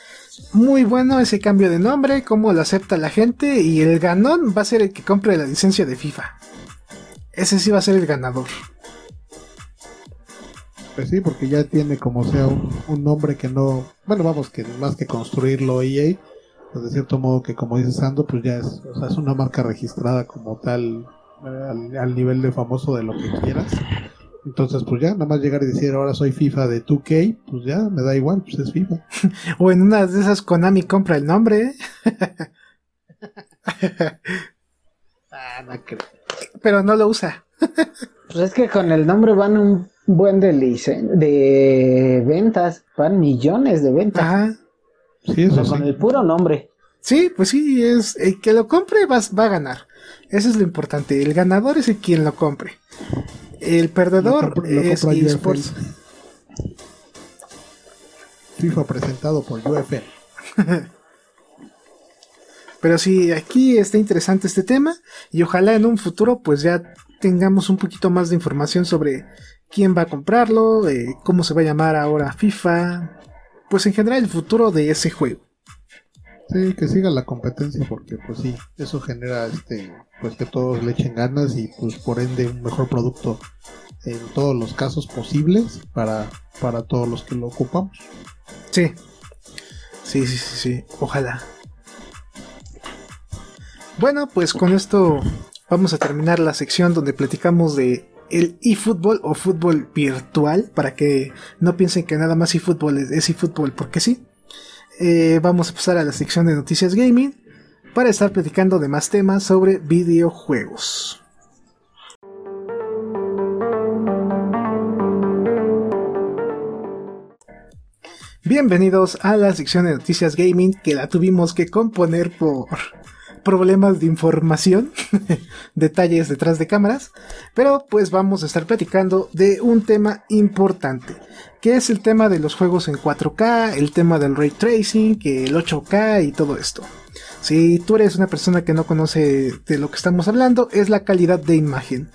muy bueno ese cambio de nombre, cómo lo acepta la gente y el ganón va a ser el que compre la licencia de FIFA. Ese sí va a ser el ganador. Pues sí, porque ya tiene como sea un, nombre que no, bueno, vamos, que más que construirlo EA, pues de cierto modo que como dice Sando, pues ya es, o sea, es una marca registrada como tal eh, al, nivel de famoso de lo que quieras. Entonces, pues ya, nada más llegar y decir ahora soy FIFA de 2K, pues ya, me da igual, pues es FIFA. o en una de esas Konami compra el nombre. ah, no creo. Pero no lo usa. pues es que con el nombre van un buen de, de ventas, van millones de ventas. Ajá. Sí, eso Con el puro nombre. Sí, pues sí, es el que lo compre va, va a ganar. Eso es lo importante. El ganador es el quien lo compre. El perdedor es eSports. FIFA presentado por UFL. Pero sí, aquí está interesante este tema y ojalá en un futuro pues ya tengamos un poquito más de información sobre quién va a comprarlo, cómo se va a llamar ahora FIFA, pues en general el futuro de ese juego. Sí, que siga la competencia porque pues sí, eso genera este pues que todos le echen ganas y pues por ende un mejor producto en todos los casos posibles para, para todos los que lo ocupamos. Sí. Sí, sí, sí, sí. Ojalá. Bueno, pues con esto vamos a terminar la sección donde platicamos de el eFootball o fútbol virtual para que no piensen que nada más eFootball es eFootball porque sí. Eh, vamos a pasar a la sección de noticias gaming para estar platicando de más temas sobre videojuegos. Bienvenidos a la sección de noticias gaming que la tuvimos que componer por problemas de información, detalles detrás de cámaras, pero pues vamos a estar platicando de un tema importante, que es el tema de los juegos en 4K, el tema del ray tracing, que el 8K y todo esto. Si tú eres una persona que no conoce de lo que estamos hablando, es la calidad de imagen.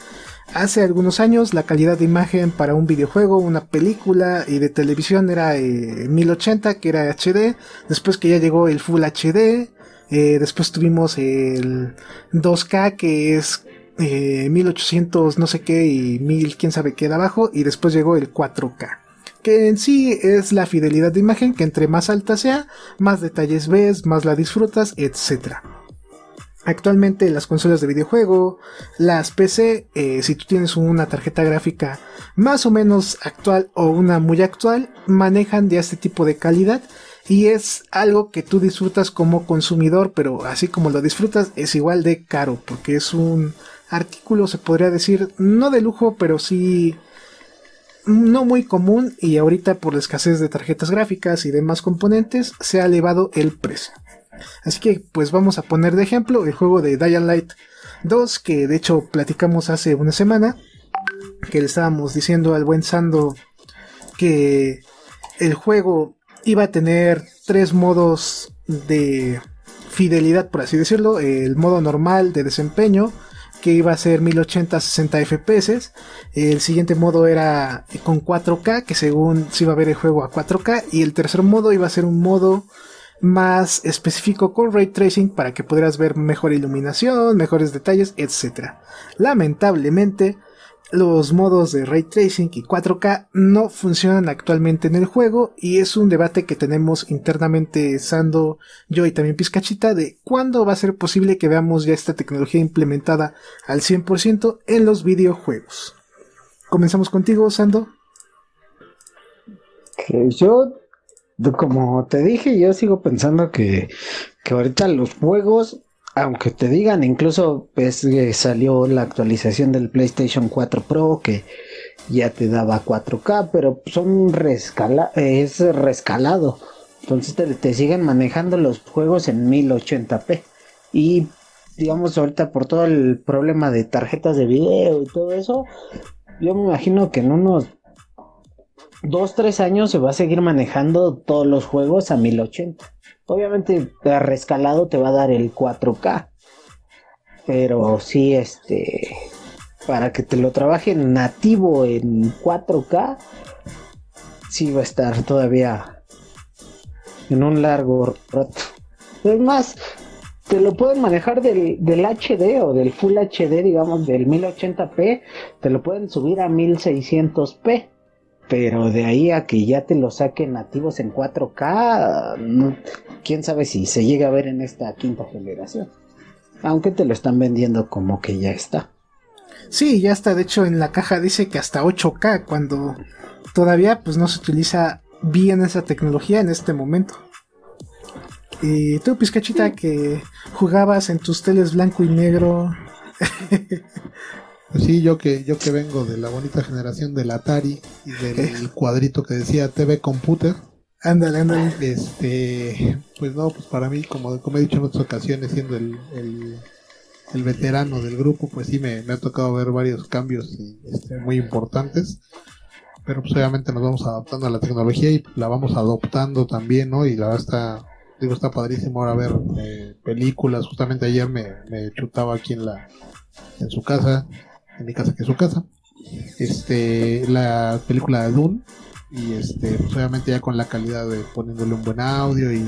Hace algunos años la calidad de imagen para un videojuego, una película y de televisión era 1080, eh, que era HD. Después que ya llegó el Full HD, eh, después tuvimos el 2K que es 1800 eh, no sé qué y 1000 quién sabe qué abajo y después llegó el 4K que en sí es la fidelidad de imagen que entre más alta sea más detalles ves más la disfrutas etc Actualmente las consolas de videojuego, las PC, eh, si tú tienes una tarjeta gráfica más o menos actual o una muy actual, manejan ya este tipo de calidad y es algo que tú disfrutas como consumidor, pero así como lo disfrutas es igual de caro, porque es un artículo, se podría decir, no de lujo, pero sí no muy común y ahorita por la escasez de tarjetas gráficas y demás componentes se ha elevado el precio. Así que pues vamos a poner de ejemplo el juego de Dying Light 2 que de hecho platicamos hace una semana que le estábamos diciendo al buen Sando que el juego iba a tener tres modos de fidelidad, por así decirlo. El modo normal de desempeño, que iba a ser 1080 60 FPS. El siguiente modo era con 4K, que según se iba a ver el juego a 4K. Y el tercer modo iba a ser un modo más específico con ray tracing para que pudieras ver mejor iluminación, mejores detalles, etc. Lamentablemente, los modos de ray tracing y 4K no funcionan actualmente en el juego y es un debate que tenemos internamente Sando, yo y también Pizcachita de cuándo va a ser posible que veamos ya esta tecnología implementada al 100% en los videojuegos. Comenzamos contigo, Sando. Yo, como te dije, yo sigo pensando que, que ahorita los juegos aunque te digan, incluso pues salió la actualización del PlayStation 4 Pro que ya te daba 4K, pero son rescala es rescalado. Entonces te, siguen manejando los juegos en 1080p. Y digamos ahorita por todo el problema de tarjetas de video y todo eso, yo me imagino que en unos dos, tres años se va a seguir manejando todos los juegos a 1080. Obviamente, rescalado te va a dar el 4K. Pero sí, este. Para que te lo trabajen nativo en 4K, sí va a estar todavía en un largo rato. Es más, te lo pueden manejar del, del, HD o del Full HD, digamos, del 1080p, te lo pueden subir a 1600p. Pero de ahí a que ya te lo saquen nativos en 4K, quién sabe si se llega a ver en esta quinta generación. Aunque te lo están vendiendo como que ya está. Sí, ya está. De hecho, en la caja dice que hasta 8K, cuando todavía pues no se utiliza bien esa tecnología en este momento. Y tú, Pizcachita, que jugabas en tus teles blanco y negro. pues sí, yo que, yo que vengo de la bonita generación del Atari y del cuadrito que decía TV Computer. Ándale, ándale. Este, pues no, pues para mí, como, como he dicho en otras ocasiones, siendo el, el, veterano del grupo, pues sí me, ha tocado ver varios cambios este, muy importantes pero pues obviamente nos vamos adaptando a la tecnología y la vamos adoptando también, ¿no? Y la verdad está, digo, está padrísimo ahora ver eh, películas. Justamente ayer me, me, chutaba aquí en la, en su casa, en mi casa que es su casa, este, la película de Dune y este pues obviamente ya con la calidad de poniéndole un buen audio y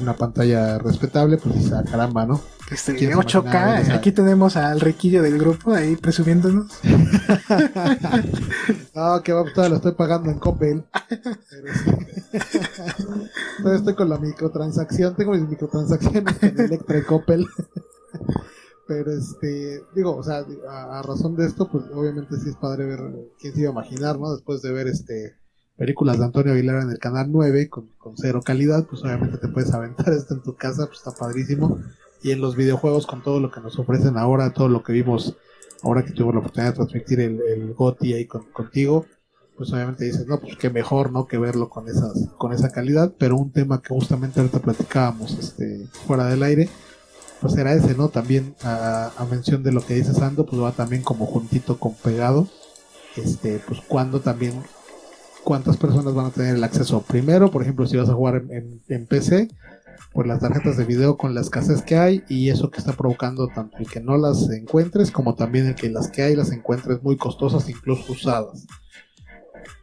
una pantalla respetable pues dice ah, caramba no este 8K aquí tenemos al riquillo del grupo ahí presumiéndonos no que va todavía lo estoy pagando en Coppel. Pero estoy con la microtransacción tengo mis microtransacciones en Electra y Coppel pero este digo o sea a, razón de esto pues obviamente sí es padre ver quién se iba a imaginar no después de ver este películas de Antonio Aguilar en el canal 9 con, cero calidad, pues obviamente te puedes aventar esto en tu casa, pues está padrísimo. Y en los videojuegos con todo lo que nos ofrecen ahora, todo lo que vimos ahora que tuvimos la oportunidad de transmitir el, el GOTI ahí contigo, pues obviamente dices, no, pues qué mejor, ¿no? Que verlo con esas, con esa calidad, pero un tema que justamente ahorita platicábamos, este, fuera del aire, pues era ese, ¿no? También a, mención de lo que dice Sando, pues va también como juntito con pegado, este, pues cuando también cuántas personas van a tener el acceso. Primero, por ejemplo, si vas a jugar en, PC, por las tarjetas de video con la escasez que hay y eso que está provocando tanto el que no las encuentres como también el que las que hay las encuentres muy costosas, incluso usadas.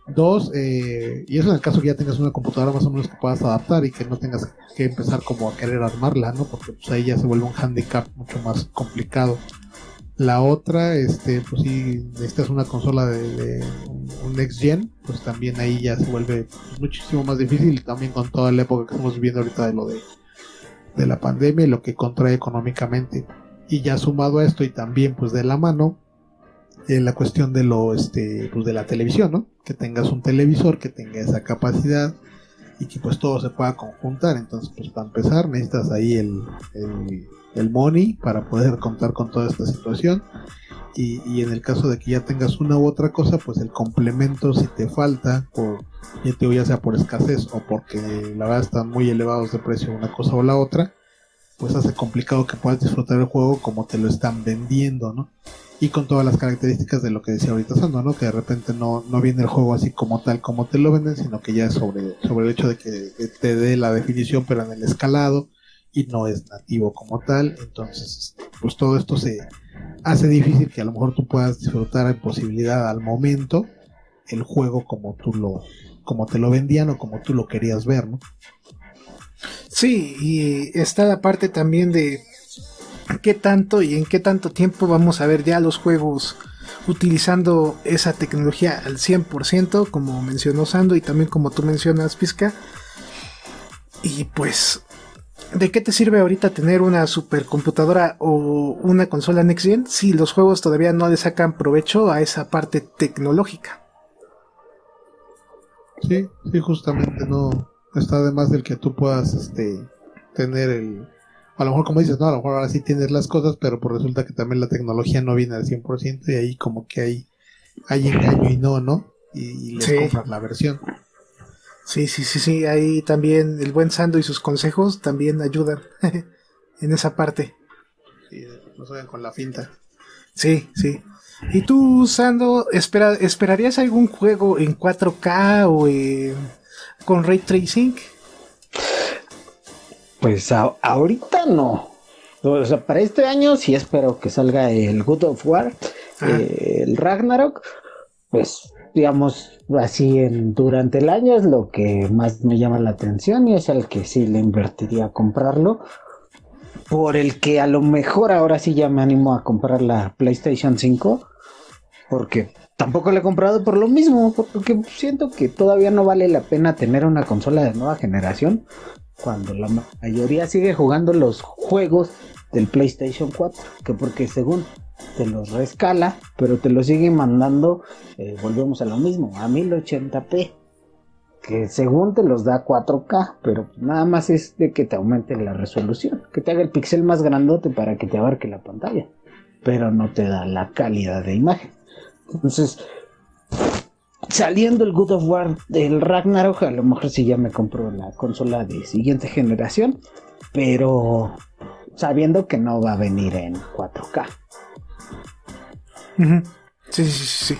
Dos, eh, y eso en el caso que ya tengas una computadora más o menos que puedas adaptar y que no tengas que empezar como a querer armarla, ¿no? Porque pues ahí ya se vuelve un handicap mucho más complicado. La otra, este, pues si necesitas una consola de, un next gen, pues también ahí ya se vuelve muchísimo más difícil, también con toda la época que estamos viviendo ahorita de lo de, de la pandemia y lo que contrae económicamente. Y ya sumado a esto y también pues de la mano, en la cuestión de lo, este, pues de la televisión, ¿no? Que tengas un televisor que tenga esa capacidad y que pues todo se pueda conjuntar. Entonces, pues para empezar necesitas ahí el el money para poder contar con toda esta situación. Y, en el caso de que ya tengas una u otra cosa, pues el complemento si te falta, por, ya, sea por escasez o porque la verdad están muy elevados de precio una cosa o la otra, pues hace complicado que puedas disfrutar el juego como te lo están vendiendo, ¿no? Y con todas las características de lo que decía ahorita Sando, ¿no? Que de repente no, no viene el juego así como tal como te lo venden, sino que ya es sobre, sobre el hecho de que te dé la definición pero en el escalado, y no es nativo como tal. Entonces, pues todo esto se hace difícil que a lo mejor tú puedas disfrutar en posibilidad al momento el juego como tú lo como te lo vendían o como tú lo querías ver, ¿no? Sí, y está la parte también de qué tanto y en qué tanto tiempo vamos a ver ya los juegos utilizando esa tecnología al 100%, como mencionó Sando y también como tú mencionas, Pizca. Y pues ¿De qué te sirve ahorita tener una supercomputadora o una consola Next Gen si los juegos todavía no le sacan provecho a esa parte tecnológica? Sí, sí, justamente no está además del que tú puedas este tener el a lo mejor como dices, no, a lo mejor ahora sí tienes las cosas, pero pues resulta que también la tecnología no viene al 100% y ahí como que hay hay engaño y no, ¿no? Y, les compras la versión. Sí, sí, sí, sí, ahí también el buen Sando y sus consejos también ayudan en esa parte. Sí, no vayan con la finta. Sí, sí. ¿Y tú, Sando, espera, esperarías algún juego en 4K o con ray tracing? Pues ahorita no. O sea, para este año sí espero que salga el God of War, eh, el Ragnarok. Pues digamos así en, durante el año es lo que más me llama la atención y es el que sí le invertiría a comprarlo por el que a lo mejor ahora sí ya me animo a comprar la PlayStation 5, porque tampoco la he comprado por lo mismo, porque siento que todavía no vale la pena tener una consola de nueva generación cuando la mayoría sigue jugando los juegos del PlayStation 4, que porque según te los rescala, pero te los sigue mandando, eh, volvemos a lo mismo, a 1080p que según te los da 4K, pero nada más es de que te aumente la resolución, que te haga el pixel más grandote para que te abarque la pantalla, pero no te da la calidad de imagen. Entonces, saliendo el God of War del Ragnarok, a lo mejor sí ya me compro la consola de siguiente generación, pero sabiendo que no va a venir en 4K. Sí, sí, sí, sí.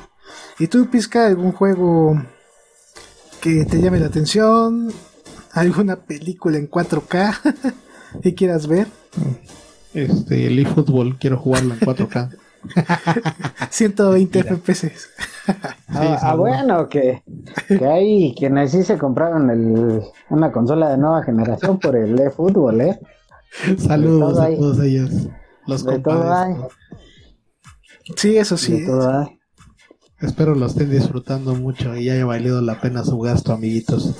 ¿Y tú, Pizca, algún juego que te llame la atención, alguna película en 4K que quieras ver. Este, el eFootball, quiero jugarlo en 4K. 120 FPS. ah, ah bueno, que, que, hay quienes sí se compraron el, una consola de nueva generación por el eFootball, ¿eh? Saludos a todos ellos. Los de Sí, eso sí. Espero lo estén disfrutando mucho y haya valido la pena su gasto, amiguitos.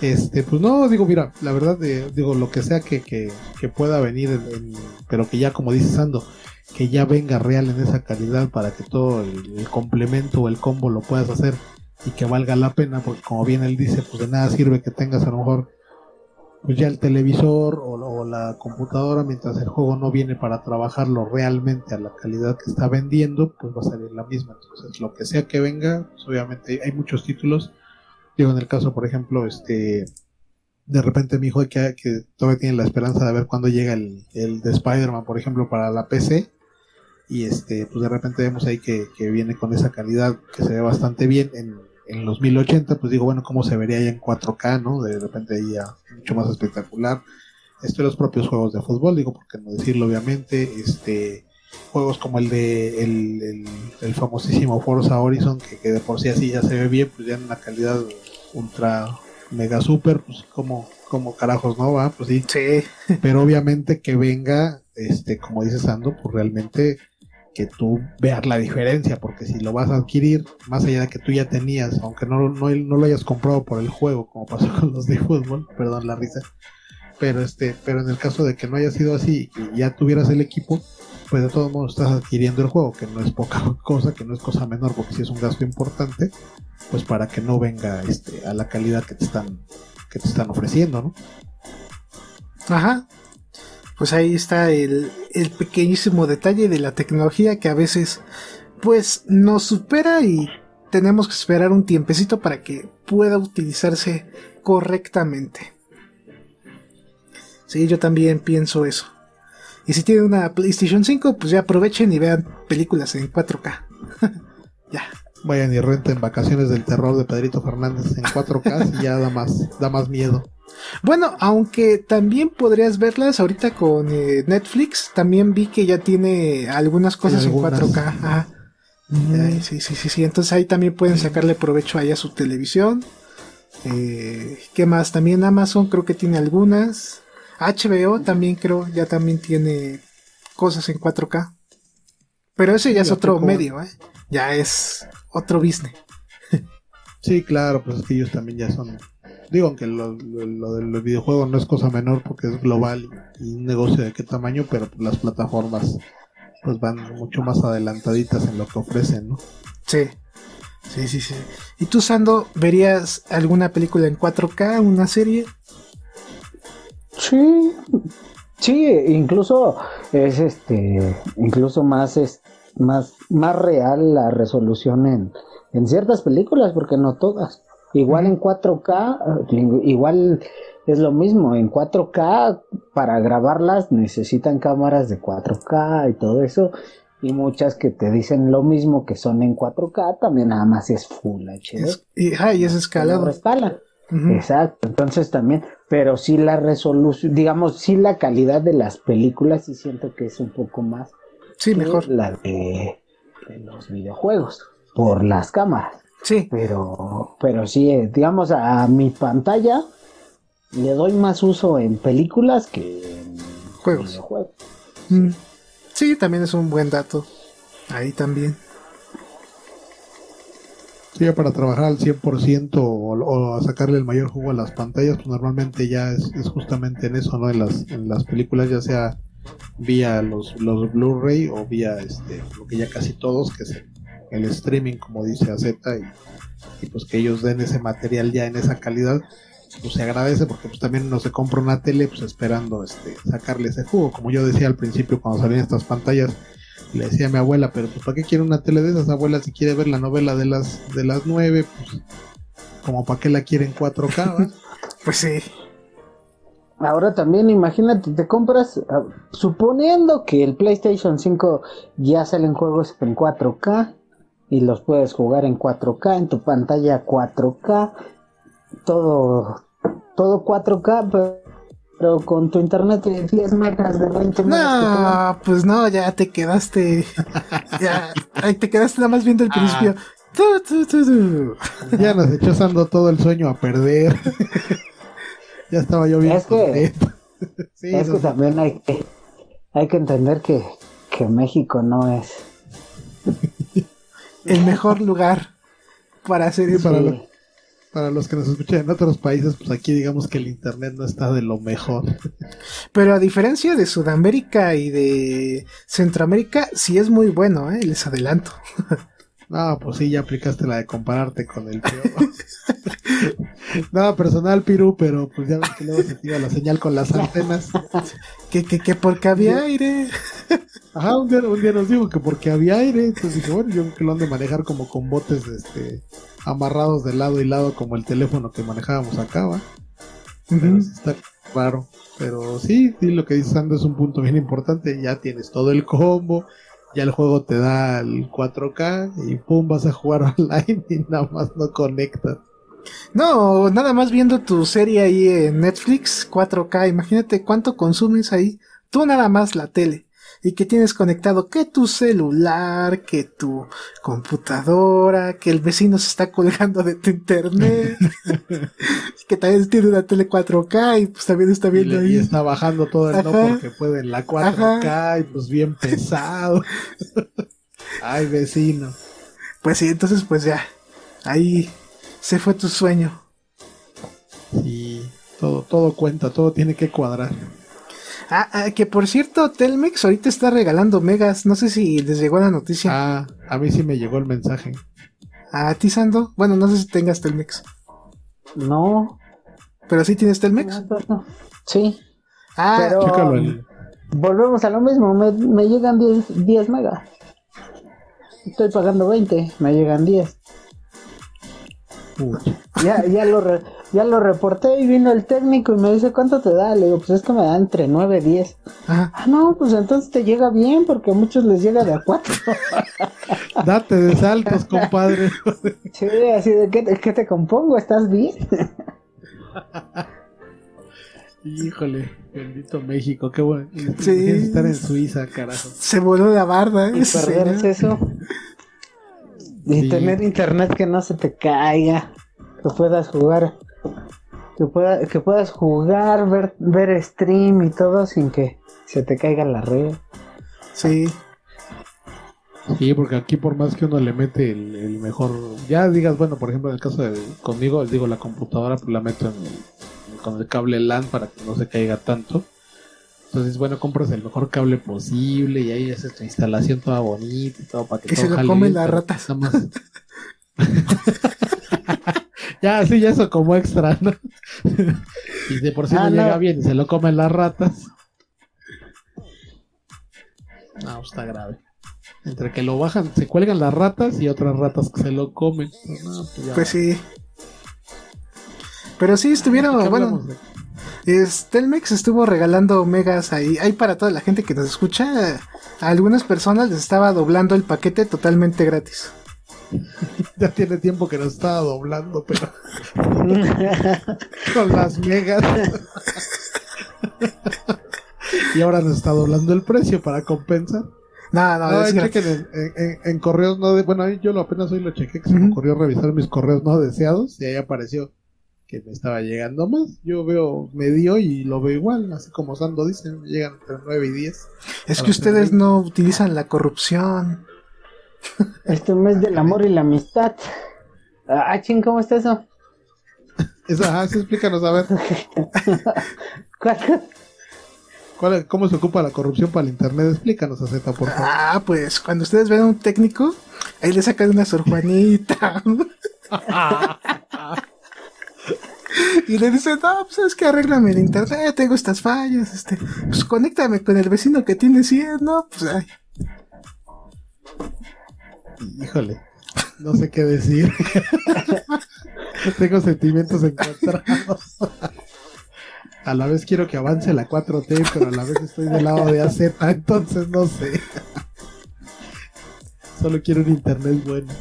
Este, pues no, digo, mira, la verdad, eh, digo, lo que sea que, que, pueda venir, pero que ya, como dice Sando, que ya venga real en esa calidad para que todo el, complemento o el combo lo puedas hacer y que valga la pena, porque como bien él dice, pues de nada sirve que tengas a lo mejor pues ya el televisor o, la computadora mientras el juego no viene para trabajarlo realmente a la calidad que está vendiendo pues va a salir la misma. Entonces lo que sea que venga pues obviamente hay muchos títulos. Digo en el caso por ejemplo este de repente mi hijo que, que todavía tiene la esperanza de ver cuándo llega el, el de Spider-Man por ejemplo para la PC y este pues de repente vemos ahí que, que viene con esa calidad que se ve bastante bien en en los 1080, pues digo, bueno, cómo se vería ahí en 4K, ¿no? De repente ahí ya mucho más espectacular. Esto los propios juegos de fútbol, digo, porque no decirlo obviamente, este juegos como el de el, el, famosísimo Forza Horizon, que, de por sí así ya se ve bien, pues ya en una calidad ultra mega super, pues como, como carajos no va, pues sí. sí. Pero obviamente que venga, este, como dice Sando, pues realmente que tú veas la diferencia, porque si lo vas a adquirir, más allá de que tú ya tenías, aunque no, no, lo hayas comprado por el juego, como pasó con los de fútbol, perdón la risa, pero este, pero en el caso de que no haya sido así y ya tuvieras el equipo, pues de todos modos estás adquiriendo el juego, que no es poca cosa, que no es cosa menor, porque si es un gasto importante, pues para que no venga este a la calidad que te están que te están ofreciendo, ¿no? Ajá, pues ahí está el, pequeñísimo detalle de la tecnología que a veces pues nos supera y tenemos que esperar un tiempecito para que pueda utilizarse correctamente. Sí, yo también pienso eso. Y si tienen una PlayStation 5, pues ya aprovechen y vean películas en 4K. ya. Vayan y renten vacaciones del terror de Pedrito Fernández en 4K y ya da más, da más miedo. Bueno, aunque también podrías verlas ahorita con eh, Netflix, también vi que ya tiene algunas cosas en 4K. sí, sí, sí, sí. Entonces ahí también pueden sacarle provecho ahí a su televisión. Eh, ¿Qué más? También Amazon creo que tiene algunas. HBO también creo, ya también tiene cosas en 4K. Pero ese ya es otro medio, ¿eh? Ya es otro business. sí, claro, pues es que ellos también ya son Digo, aunque lo, lo, del videojuego no es cosa menor porque es global y un negocio de qué tamaño, pero las plataformas pues van mucho más adelantaditas en lo que ofrecen, ¿no? Sí. Sí, sí, sí. ¿Y tú, Sando, verías alguna película en 4K, una serie? Sí. Sí, incluso es este, incluso más es más más real la resolución en en ciertas películas, porque no todas. Igual en 4K, igual es lo mismo, en 4K para grabarlas necesitan cámaras de 4K y todo eso. y muchas que te dicen lo mismo que son en 4K, también nada más es Full HD. Es- y, ah, y es escalado. respaldan. Ujú. Exacto, entonces también, pero sí la resolución, digamos, sí la calidad de las películas, sí siento que es un poco más Sí, que mejor. la de, de los videojuegos, por las cámaras. Sí, Pero, pero sí, eh, digamos, a mi pantalla le doy más uso en películas que en Juegos. videojuegos. Mm. Sí, también es un buen dato. Ahí también. Sí, ya para trabajar al 100% o, o a sacarle el mayor jugo a las pantallas, pues normalmente ya es, es justamente en eso, ¿no? En las, en las películas, ya sea vía los, los Blu-ray o vía este, lo que ya casi todos, que es el, streaming, como dice AZ, y, y pues que ellos den ese material ya en esa calidad, pues se agradece porque pues también uno se compra una tele pues esperando este sacarle ese jugo, como yo decía al principio cuando salían estas pantallas, le decía a mi abuela, pero pues ¿para qué quiere una tele de esas abuelas si quiere ver la novela de las de las nueve? Pues como para qué la quiere en 4K, ¿va? Pues sí. Ahora también imagínate, te compras, ah, suponiendo que el PlayStation 5 ya salen juegos en 4K y los puedes jugar en 4K, en tu pantalla 4K, todo, todo 4K, pero, pero con tu internet de 10 megas de 20 megas. No, pues no, ya te quedaste. ya, ahí te quedaste nada más viendo el principio. Tu, tu, tu, tu. ya nos echó Sando todo el sueño a perder. ya estaba yo bien Es que- sí, es que también hay que, hay que entender que, que México no es... El mejor lugar para hacer Sí, eso. para, Sí. lo- para los que nos escuchan en otros países, pues aquí digamos que el internet no está de lo mejor. Pero a diferencia de Sudamérica y de Centroamérica, sí es muy bueno, ¿eh? Les adelanto. No, pues sí, ya aplicaste la de compararte con el peor. Nada personal, Piru, pero pues ya ves que luego se tira la señal con las antenas. Que, que, que porque había aire. Ajá, un día, un día nos dijo que porque había aire, entonces dije, bueno, yo creo que lo han de manejar como con botes este, amarrados de lado y lado como el teléfono que manejábamos acá, ¿va? Pero sí está raro. Pero sí, sí, lo que dice Sando es un punto bien importante. Ya tienes todo el combo, ya el juego te da el 4K y pum, vas a jugar online y nada más no conectas. No, nada más viendo tu serie ahí en Netflix 4K, imagínate cuánto consumes ahí. Tú nada más la tele. Y que tienes conectado que tu celular, que tu computadora, que el vecino se está colgando de tu internet, que también tiene una tele 4K y pues también está Y, viendo y ahí. está bajando todo el no Ajá. porque puede en la 4K y pues bien pesado. Ay, vecino. Pues sí, entonces pues ya, ahí se fue tu sueño. Sí, todo, todo cuenta, todo tiene que cuadrar. Ah, ah, que por cierto, Telmex ahorita está regalando megas, no sé si les llegó la noticia. Ah, a mí sí me llegó el mensaje. ¿A ti, Sando? Bueno, no sé si tengas Telmex. No, ¿Pero sí tienes Telmex? no, no, no. Sí, Ah, pero Chécalo volvemos a lo mismo, me, me llegan 10, 10 megas. Estoy pagando 20, me llegan 10. Ya, ya, lo re- ya lo reporté y vino el técnico y me dice, ¿cuánto te da? Le digo, pues es que me da entre 9 y 10. ajá. Ah, no, pues entonces te llega bien porque a muchos les llega de a 4. Date de saltos, compadre. sí, así de, ¿qué, te- qué te compongo? ¿Estás bien? Híjole, bendito México, qué bueno. Sí. Estar en Suiza, carajo. Se voló la barda. Y ese perderse señor. eso. Y Sí. tener internet que no se te caiga. Que puedas jugar. Que, pueda, que puedas jugar, ver, ver stream y todo sin que se te caiga la red. Sí. Sí, porque aquí por más que uno le mete el, el mejor, ya digas, bueno, por ejemplo, en el caso de conmigo, digo, la computadora pues la meto en el- con el cable LAN para que no se caiga tanto. Entonces, bueno, compras el mejor cable posible y ahí haces tu instalación toda bonita y todo para que Que todo se lo comen las ratas. nada más- ya, sí, ya eso como extra, ¿no? y de por sí Ah, no, no. llega bien y se lo comen las ratas. No, pues está grave. Entre que lo bajan, se cuelgan las ratas y otras ratas que se lo comen. No, pues ya. Pues sí. Pero sí estuvieron, ¿Qué bueno, de- Es, Telmex estuvo regalando megas ahí, ahí para toda la gente que nos escucha. A algunas personas les estaba doblando el paquete totalmente gratis. Ya tiene tiempo que nos estaba doblando, pero con las megas. y ahora nos está doblando el precio para compensar. No, no, No, es chequen en, en- en correos no de, bueno, yo lo apenas hoy lo chequé, que se me ocurrió revisar mis correos no deseados y ahí apareció que me estaba llegando más. Yo veo medio y lo veo igual, así como Sando dice, me llegan entre 9 y 10. Es que ustedes no utilizan la corrupción. Este mes del amor y la amistad. Ah, ching, ¿cómo está eso? Esa, ajá, sí, explícanos a ver, ¿Cuál? ¿cuál- ¿cómo se ocupa la corrupción para el internet? Explícanos, Z, por favor. Ah, pues cuando ustedes ven a un técnico, ahí le sacan una Sor Juanita. y le dicen, no, pues es que arréglame el internet, tengo estas fallas, este, pues conéctame con el vecino que tiene 100, ¿no? Pues ay, Híjole, no sé qué decir. Tengo sentimientos encontrados. A la vez quiero que avance la 4T, pero a la vez estoy del lado de AZ, entonces no sé. Solo quiero un internet bueno.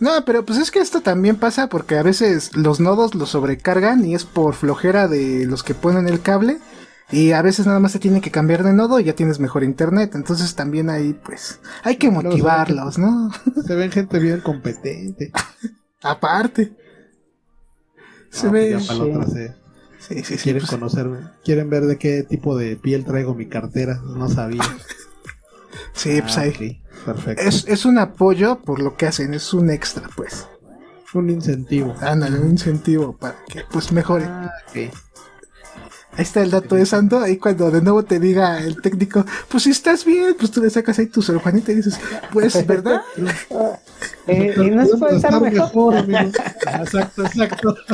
No, pero pues es que esto también pasa porque a veces los nodos los sobrecargan y es por flojera de los que ponen el cable y a veces nada más se tiene que cambiar de nodo y ya tienes mejor internet. Entonces también ahí pues hay que ve motivarlos, ¿no? Se ven gente bien competente. Aparte. Se No, ve... pues se- Sí, sí, sí. quieren pues, conocerme. Quieren ver de qué tipo de piel traigo mi cartera. No sabía. sí, pues Ah, ahí. ok, Perfecto. Es, es un apoyo por lo que hacen, es un extra, pues. un incentivo. Ándale, un incentivo para que pues mejore. Ah, ok. Ahí está el dato de Santo, ahí cuando de nuevo te diga el técnico, pues si estás bien, pues tú le sacas ahí tu Sor Juanita y dices, pues, ¿verdad? Eh, y no se puede estar mejor. amigo. Exacto, exacto.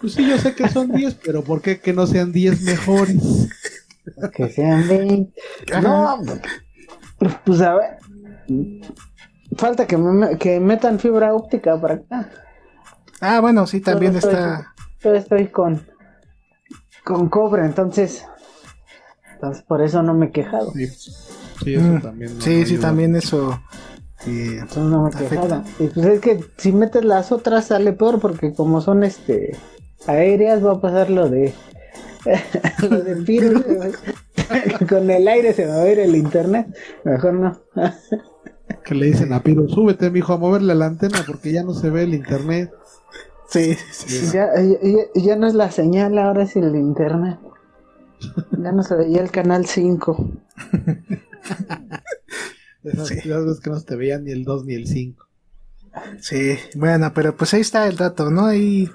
Pues sí, yo sé que son 10, pero ¿por qué que no sean 10 mejores? Que sean 20. Ajá. No, pues a ver. Falta que, me, que metan fibra óptica para acá. Ah, bueno, sí, también Todo estoy- está... Yo estoy con, con cobre, entonces. Entonces por eso no me he quejado. Sí, sí eso Mm, también. no- sí, no sí, ayuda. también eso... eh, Entonces no me he quejado. Y pues es que si metes las otras sale peor porque como son este aéreas va a pasar lo de lo. Con el aire se va a ir el internet. Mejor no. Que le dicen a Piro, súbete, mijo, a moverle la antena porque ya no se ve el internet. sí, sí, sí. Ya, ya, ya no es la señal, ahora es el internet. Ya no se veía el canal 5. Esas Sí. veces que no se te veía ni el 2 ni el 5. Sí, bueno, pero pues ahí está el dato, ¿no? Ahí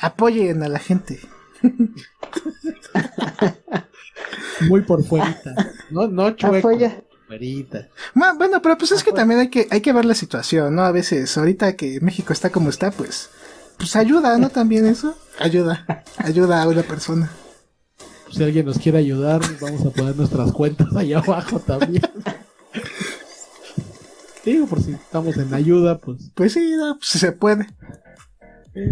apoyen a la gente. Muy por fuerita. No, no chueco. Bueno, pero pues es que también hay que, hay que ver la situación, ¿no? A veces, ahorita que México está como está, pues, pues ayuda, ¿no? También eso. Ayuda, ayuda a una persona. Pues si alguien nos quiere ayudar, vamos a poner nuestras cuentas allá abajo también. Digo, por si estamos en ayuda, pues Pues sí, no, pues se puede.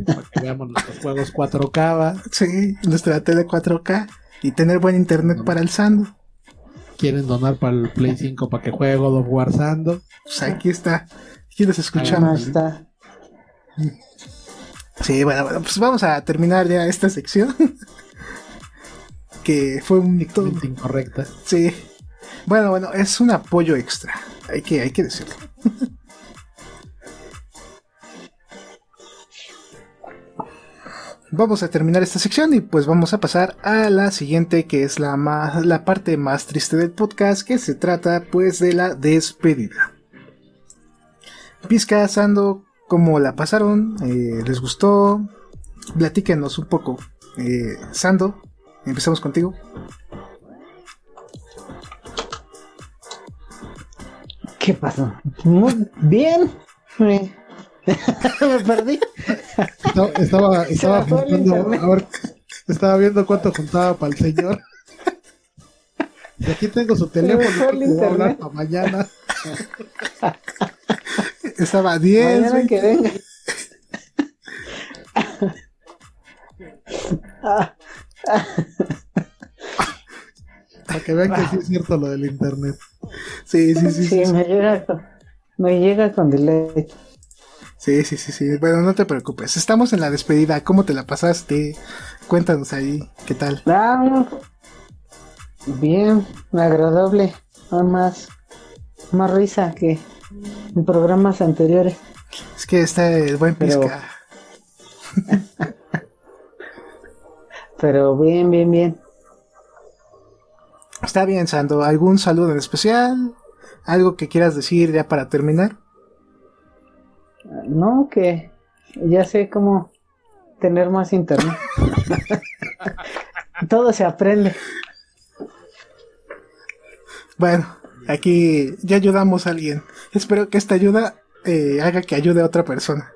Para que veamos nuestros juegos 4K. ¿va? Sí, nuestra tele 4K y tener buen internet para el Sando. Quieren donar para el Play 5 para que juegue God of War Sando. Pues aquí está. Aquí los escuchamos. está. Sí, bueno, bueno, pues vamos a terminar ya esta sección. que fue un incorrecta. Sí. Bueno, bueno, es un apoyo extra. Hay que, hay que decirlo. Vamos a terminar esta sección y pues vamos a pasar a la siguiente que es la más la parte más triste del podcast que se trata pues de la despedida. Pizca, Sando, ¿cómo la pasaron? Eh, ¿Les gustó? Platíquenos un poco. Eh, Sando, empezamos contigo. ¿Qué pasó? Muy bien. me perdí. Estaba, estaba, juntando, internet. a ver, estaba viendo cuánto juntaba para el señor. Y aquí tengo su teléfono, que voy a hablar para mañana. Estaba a 10. Mañana que venga. Para que vean que sí es cierto lo del internet. Sí, sí, sí. Sí, me llega con, me llega con delay. Sí, sí, sí, sí. Bueno, no te preocupes. Estamos en la despedida. ¿Cómo te la pasaste? Cuéntanos ahí, ¿qué tal? Ah, bien, agradable. Más, más risa que en programas anteriores. Es que está el buen Pero- pizca. Pero bien, bien, bien. Está bien, Sando. ¿Algún saludo en especial? ¿Algo que quieras decir ya para terminar? No, que ya sé cómo tener más internet. Todo se aprende. Bueno, aquí ya ayudamos a alguien. Espero que esta ayuda eh, haga que ayude a otra persona.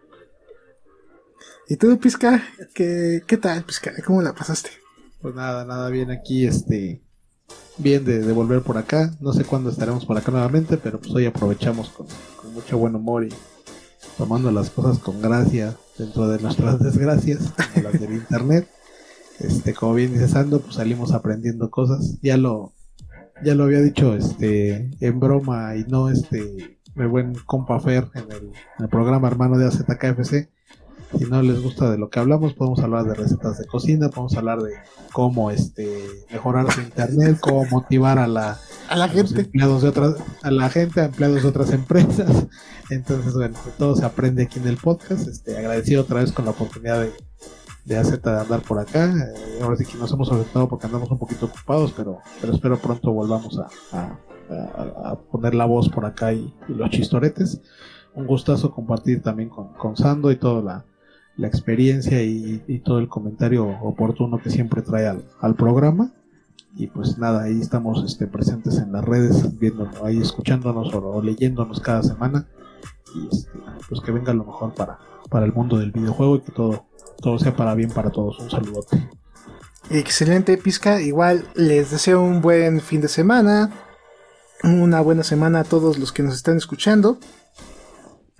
¿Y tú, Pizca? ¿Qué, qué tal, Pizca? ¿Cómo la pasaste? Pues nada, nada bien aquí, este, bien de, de volver por acá. No sé cuándo estaremos por acá nuevamente, pero pues hoy aprovechamos con, con mucho buen humor y tomando las cosas con gracia dentro de nuestras desgracias, como las del internet. Este, como bien dice Sando, pues salimos aprendiendo cosas. Ya lo, ya lo había dicho, este, en broma y no, este, mi buen compa Fer en el, en el programa hermano de AZKFC. Si no les gusta de lo que hablamos, podemos hablar de recetas de cocina, podemos hablar de cómo este mejorar su internet, cómo motivar a la A la a gente. empleados de otras, a la gente, a empleados de otras empresas. Entonces, bueno, de todo se aprende aquí en el podcast. Este, agradecido otra vez con la oportunidad de, de de andar por acá. Eh, ahora sí que nos hemos afectado porque andamos un poquito ocupados, pero, pero espero pronto volvamos a, a- a- a poner la voz por acá y, y los chistoretes. Un gustazo compartir también con, con Sando y toda la, la experiencia y, todo el comentario oportuno que siempre trae al, programa. Y pues nada, ahí estamos este, presentes en las redes, viéndonos, ahí escuchándonos o, o leyéndonos cada semana. Y este, pues que venga lo mejor para, para el mundo del videojuego y que todo, todo sea para bien para todos. Un saludote. Excelente, Pizca. Igual les deseo un buen fin de semana. Una buena semana a todos los que nos están escuchando.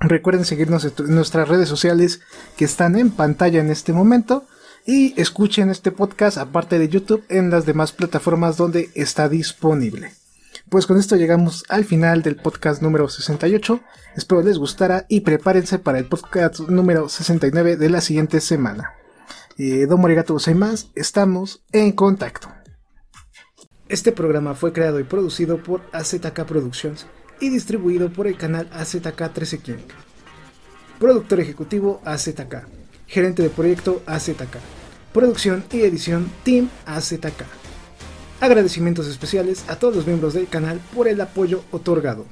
Recuerden seguirnos en nuestras redes sociales que están en pantalla en este momento. Y escuchen este podcast aparte de YouTube en las demás plataformas donde está disponible. Pues con esto llegamos al final del podcast número 68. Espero les gustara y prepárense para el podcast número 69 de la siguiente semana. Eh, Domo arigato gozaimasu, estamos en contacto. Este programa fue creado y producido por AZK Productions y distribuido por el canal AZK 13 King. Productor ejecutivo AZK. Gerente de proyecto AZK. Producción y edición Team AZK. Agradecimientos especiales a todos los miembros del canal por el apoyo otorgado.